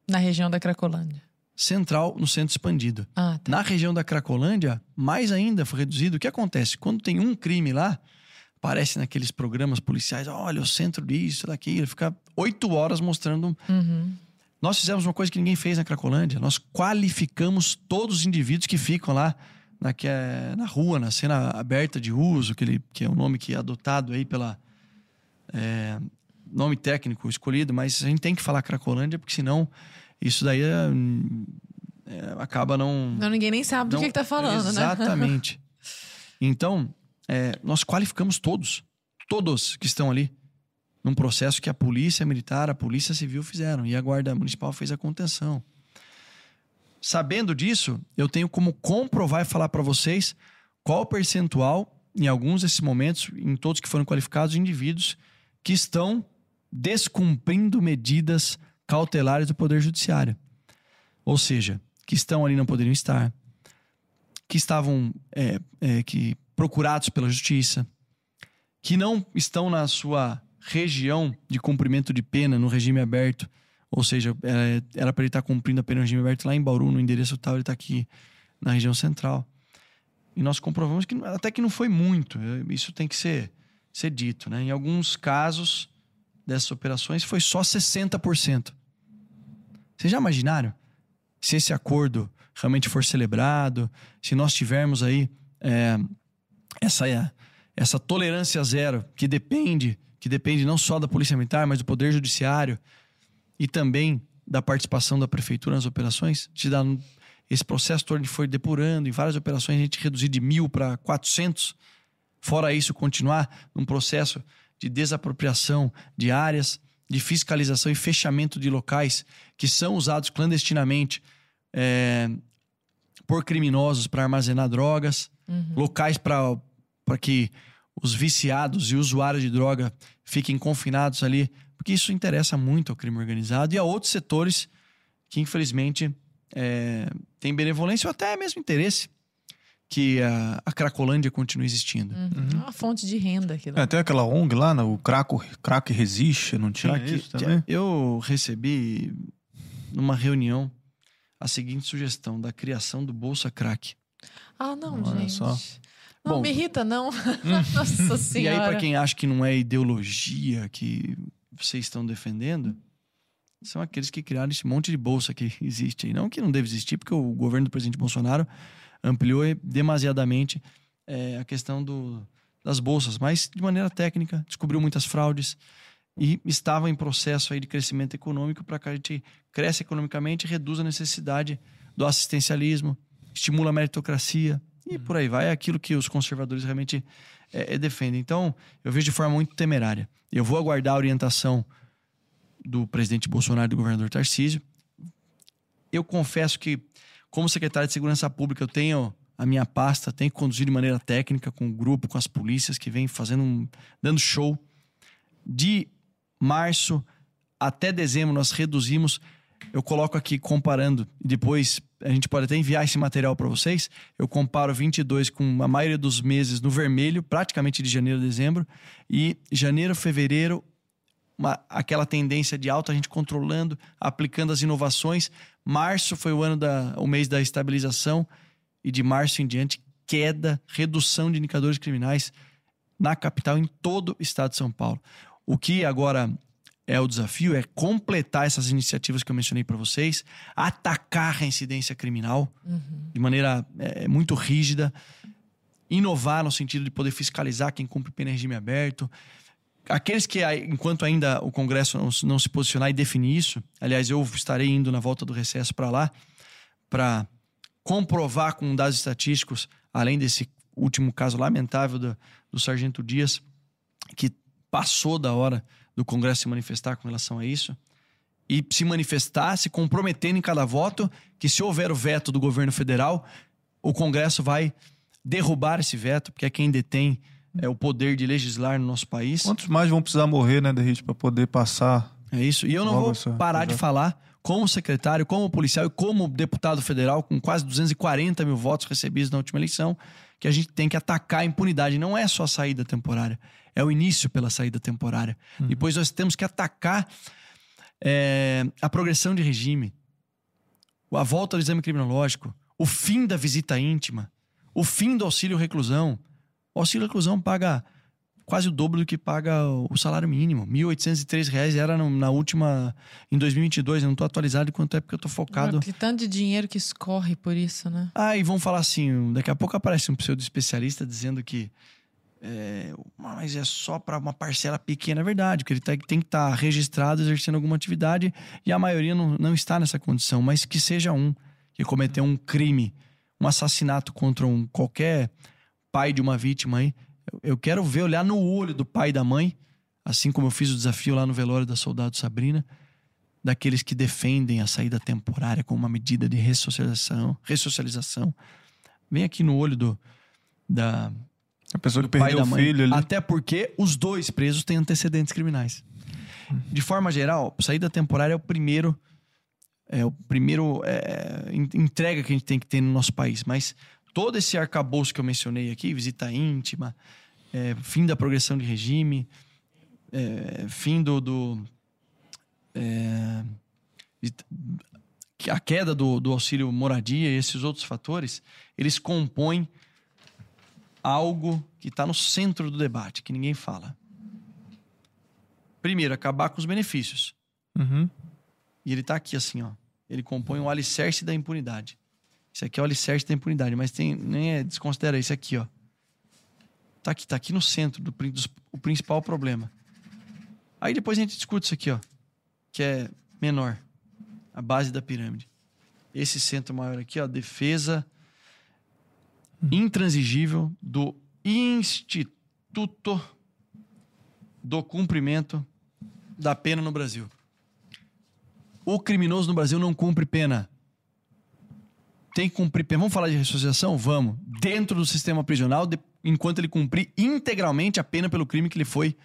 Na região da Cracolândia. Central no centro expandido. Ah, tá. Na região da Cracolândia, mais ainda foi reduzido. O que acontece? Quando tem um crime lá, aparece naqueles programas policiais, olha, o centro disso, daquilo, fica oito horas mostrando. Uhum. Nós fizemos uma coisa que ninguém fez na Cracolândia. Nós qualificamos todos os indivíduos que ficam lá na, que é, na rua, na cena aberta de uso, que, ele, que é o nome que é adotado aí pela. é, nome técnico escolhido, mas a gente tem que falar Cracolândia, porque senão isso daí é, é, acaba não. Não, ninguém nem sabe do que, que tá falando, né? Exatamente. Então, é, nós qualificamos todos, todos que estão ali, num processo que a polícia militar, a polícia civil fizeram e a guarda municipal fez a contenção. Sabendo disso, eu tenho como comprovar e falar para vocês qual o percentual, em alguns desses momentos, em todos que foram qualificados, de indivíduos que estão descumprindo medidas cautelares do Poder Judiciário. Ou seja, que estão ali não poderiam estar, que estavam é, é, que procurados pela justiça, que não estão na sua região de cumprimento de pena no regime aberto, ou seja, é, era para ele estar cumprindo a pena no regime aberto lá em Bauru, no endereço tal, ele está aqui na região central. E nós comprovamos que até que não foi muito, é, isso tem que ser, ser dito. Né? Em alguns casos dessas operações foi só 60%. Vocês já imaginaram? Se esse acordo realmente for celebrado, se nós tivermos aí é, essa, essa tolerância zero que depende, que depende não só da Polícia Militar, mas do Poder Judiciário e também da participação da Prefeitura nas operações, te dá esse processo todo foi depurando, em várias operações a gente reduzir de mil para 400, fora isso continuar num processo de desapropriação de áreas, de fiscalização e fechamento de locais que são usados clandestinamente é, por criminosos para armazenar drogas, Uhum. locais para que os viciados e usuários de droga fiquem confinados ali, porque isso interessa muito ao crime organizado e a outros setores que, infelizmente, é, têm benevolência ou até mesmo interesse que a, a Cracolândia continue existindo. Uhum. É uma fonte de renda aquilo. É, tem aquela ONG lá, né, o Craco, Crack Resiste, não tinha que- isso também? Eu recebi numa reunião a seguinte sugestão da criação do Bolsa Crack. Ah, não, Olha gente. só. Não, Bom. me irrita, não. Nossa E aí, senhora. para quem acha que não é ideologia que vocês estão defendendo, são aqueles que criaram esse monte de bolsa que existe. Não que não deve existir, porque o governo do presidente Bolsonaro ampliou demasiadamente é, a questão do, das bolsas, mas de maneira técnica, descobriu muitas fraudes. e estava em processo aí de crescimento econômico para que a gente cresça economicamente e reduza a necessidade do assistencialismo, estimula a meritocracia e por aí vai. É aquilo que os conservadores realmente é, é, defendem. Então, eu vejo de forma muito temerária. Eu vou aguardar a orientação do presidente Bolsonaro e do governador Tarcísio. Eu confesso que, como secretário de Segurança Pública, eu tenho a minha pasta, tenho que conduzir de maneira técnica com o grupo, com as polícias que vem fazendo um, dando show. De março até dezembro nós reduzimos. Eu coloco aqui comparando depois a gente pode até enviar esse material para vocês. Eu comparo 22 com a maioria dos meses no vermelho, praticamente de janeiro a dezembro, e janeiro, fevereiro, uma, aquela tendência de alta, a gente controlando, aplicando as inovações. Março foi o ano da, o mês da estabilização e de março em diante queda, redução de indicadores criminais na capital em todo o estado de São Paulo. O que agora é o desafio é completar essas iniciativas que eu mencionei para vocês, atacar a incidência criminal uhum. de maneira é, muito rígida, inovar no sentido de poder fiscalizar quem cumpre pena regime aberto. Aqueles que, enquanto ainda o Congresso não, não se posicionar e definir isso, aliás, eu estarei indo na volta do recesso para lá, para comprovar com dados estatísticos, além desse último caso lamentável do, do Sargento Dias, que passou da hora do Congresso se manifestar com relação a isso e se manifestar, se comprometendo em cada voto que se houver o veto do governo federal, o Congresso vai derrubar esse veto, porque é quem detém é, o poder de legislar no nosso país. Quantos mais vão precisar morrer, né, Derrite, para poder passar? É isso. E eu não vou parar de falar como secretário, como policial e como deputado federal, com quase 240 mil votos recebidos na última eleição, que a gente tem que atacar a impunidade. Não é só a saída temporária, é o início pela saída temporária. Uhum. Depois nós temos que atacar é, a progressão de regime, a volta do exame criminológico, o fim da visita íntima, o fim do auxílio reclusão. O auxílio reclusão paga quase o dobro do que paga o salário mínimo. R$ 1.803 era na última. em 2022. Eu não estou atualizado quanto é porque eu estou focado. Que tanto de dinheiro que escorre por isso, né? Ah, e vão falar assim: daqui a pouco aparece um pseudo especialista dizendo que. É, mas é só para uma parcela pequena, é verdade, que ele tem, tem que estar tá registrado exercendo alguma atividade e a maioria não, não está nessa condição, mas que seja um que cometeu um crime, um assassinato contra um qualquer pai de uma vítima aí, eu quero ver, olhar no olho do pai e da mãe, assim como eu fiz o desafio lá no velório da soldado Sabrina, daqueles que defendem a saída temporária como uma medida de ressocialização. ressocialização. Vem aqui no olho do da a pessoa que perdeu o filho ali. Até porque os dois presos têm antecedentes criminais. De forma geral, saída temporária é o primeiro é o primeiro é, entrega que a gente tem que ter no nosso país, mas todo esse arcabouço que eu mencionei aqui, visita íntima, é, fim da progressão de regime, é, fim do. do é, a queda do, do auxílio moradia e esses outros fatores, eles compõem algo que está no centro do debate, que ninguém fala. Primeiro, acabar com os benefícios. Uhum. E ele está aqui assim, ó. Ele compõe um alicerce da impunidade. Isso aqui é o alicerce da impunidade, mas tem, nem é, desconsidera isso aqui, ó. Tá aqui, tá aqui no centro do, do o principal problema. Aí depois a gente discute isso aqui, ó, que é menor, a base da pirâmide. Esse centro maior aqui, ó, defesa intransigível do Instituto do Cumprimento da Pena no Brasil. O criminoso no Brasil não cumpre pena tem que cumprir. Vamos falar de ressocialização? Vamos. Dentro do sistema prisional, de, enquanto ele cumprir integralmente a pena pelo crime que lhe foi,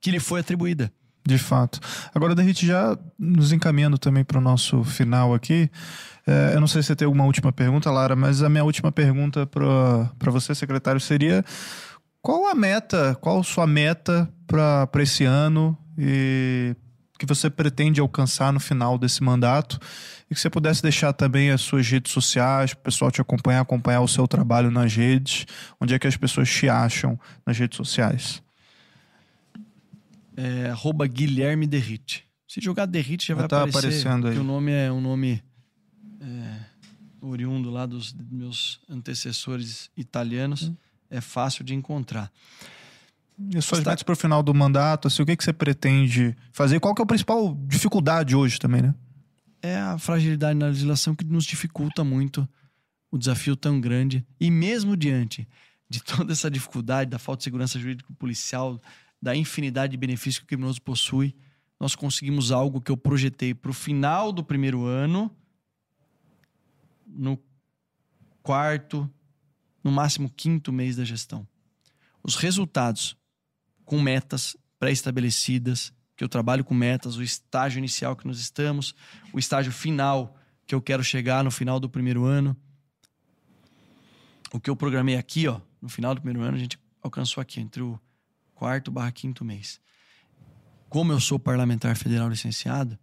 que lhe foi atribuída. De fato. Agora, Derrite, já nos encaminhando também para o nosso final aqui, é, eu não sei se você tem alguma última pergunta, Lara, mas a minha última pergunta para você, secretário, seria qual a meta, qual a sua meta para esse ano e que você pretende alcançar no final desse mandato e que você pudesse deixar também as suas redes sociais, para o pessoal te acompanhar, acompanhar o seu trabalho nas redes, onde é que as pessoas te acham nas redes sociais. É, arroba Guilherme Derrite. Se jogar Derrite já vai, vai tá aparecer, aparecendo aí. o nome é um nome é, oriundo lá dos meus antecessores italianos. Hum. É fácil de encontrar. E as suas Está... metas para o final do mandato, assim, o que, que você pretende fazer? Qual que é a principal dificuldade hoje também, né? É a fragilidade na legislação que nos dificulta muito o desafio tão grande. E mesmo diante de toda essa dificuldade, da falta de segurança jurídica policial, da infinidade de benefícios que o criminoso possui, nós conseguimos algo que eu projetei para o final do primeiro ano, no quarto, no máximo quinto mês da gestão. Os resultados com metas pré-estabelecidas, que eu trabalho com metas, o estágio inicial que nós estamos, o estágio final que eu quero chegar no final do primeiro ano. O que eu programei aqui, ó, no final do primeiro ano, a gente alcançou aqui, entre o quarto barra quinto mês. Como eu sou parlamentar federal licenciado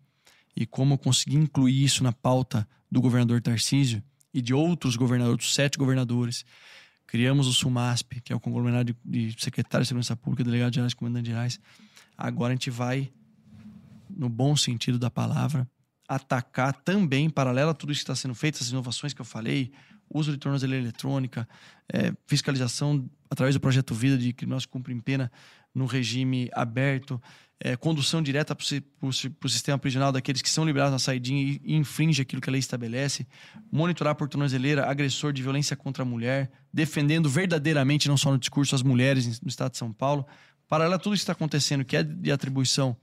e como eu consegui incluir isso na pauta do governador Tarcísio e de outros governadores, sete governadores, criamos o SUMASP, que é o conglomerado de, de secretários de segurança pública, delegados gerais e comandantes gerais. Agora a gente vai, no bom sentido da palavra, atacar também, paralelo a tudo isso que está sendo feito, essas inovações que eu falei, uso de tornozeleira eletrônica, é, fiscalização através do projeto Vida de que nós cumprimos pena no regime aberto, é, condução direta para o sistema prisional daqueles que são liberados na saidinha e, infringe aquilo que a lei estabelece, monitorar por tornozeleira agressor de violência contra a mulher, defendendo verdadeiramente, não só no discurso, as mulheres no estado de São Paulo. Paralelo a tudo isso que está acontecendo, que é de atribuição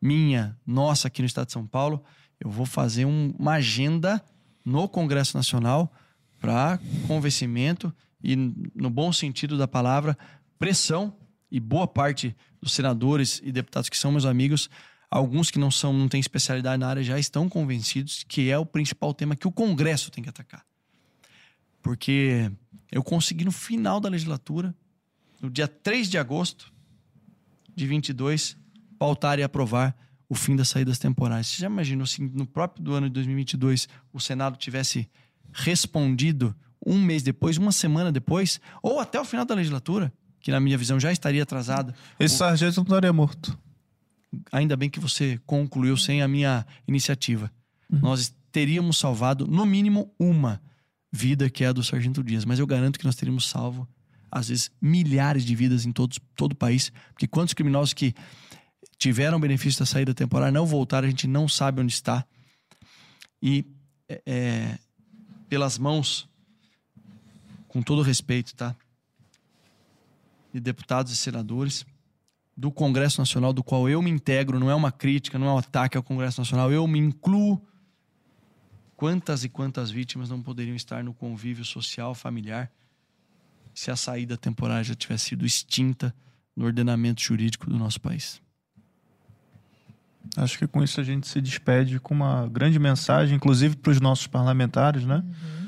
minha, nossa aqui no estado de São Paulo, eu vou fazer um, uma agenda no Congresso Nacional para convencimento e, no bom sentido da palavra, pressão e boa parte dos senadores e deputados que são meus amigos, alguns que não são, não têm especialidade na área já estão convencidos que é o principal tema que o Congresso tem que atacar. Porque eu consegui no final da legislatura, no dia 3 de agosto de 22, pautar e aprovar o fim das saídas temporais. Você já imaginou se no próprio do ano de 2022 o Senado tivesse respondido um mês depois, uma semana depois, ou até o final da legislatura? Que na minha visão já estaria atrasada. Esse o... sargento não estaria morto. Ainda bem que você concluiu sem a minha iniciativa. Uhum. Nós teríamos salvado, no mínimo, uma vida, que é a do Sargento Dias. Mas eu garanto que nós teríamos salvo, às vezes, milhares de vidas em todos, todo o país. Porque quantos criminosos que tiveram benefício da saída temporária não voltaram, a gente não sabe onde está. E é, é pelas mãos, com todo respeito, tá? De deputados e senadores do Congresso Nacional, do qual eu me integro, não é uma crítica, não é um ataque ao Congresso Nacional, eu me incluo. Quantas e quantas vítimas não poderiam estar no convívio social, familiar, se a saída temporária já tivesse sido extinta no ordenamento jurídico do nosso país? Acho que com isso a gente se despede com uma grande mensagem, inclusive para os nossos parlamentares, né? Uhum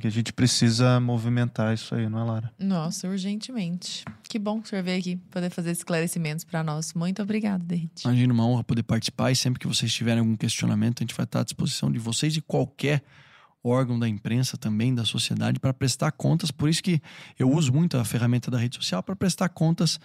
que a gente precisa movimentar isso aí, não é, Lara? Nossa, urgentemente. Que bom que o senhor veio aqui poder fazer esclarecimentos para nós. Muito obrigado, Derrit. Imagina uma honra poder participar e sempre que vocês tiverem algum questionamento, a gente vai estar à disposição de vocês e qualquer órgão da imprensa também, da sociedade, para prestar contas. Por isso que eu uso muito a ferramenta da rede social para prestar contas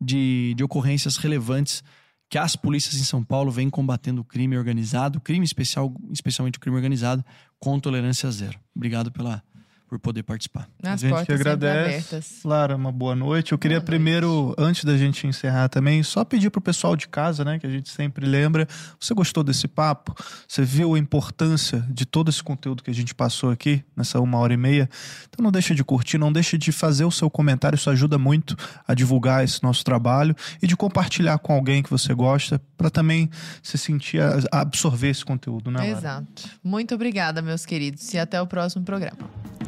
de, de ocorrências relevantes que as polícias em São Paulo vêm combatendo o crime organizado, crime especial, especialmente o crime organizado, com tolerância zero. Obrigado pela por poder participar. As a gente que agradece. Lara, uma boa noite. Eu queria primeiro, antes da gente encerrar também, só pedir pro pessoal de casa, né, que a gente sempre lembra, você gostou desse papo? Você viu a importância de todo esse conteúdo que a gente passou aqui nessa uma hora e meia? Então não deixa de curtir, não deixa de fazer o seu comentário, isso ajuda muito a divulgar esse nosso trabalho e de compartilhar com alguém que você gosta, para também se sentir a absorver esse conteúdo, né, Lara? Exato. Muito obrigada, meus queridos, e até o próximo programa.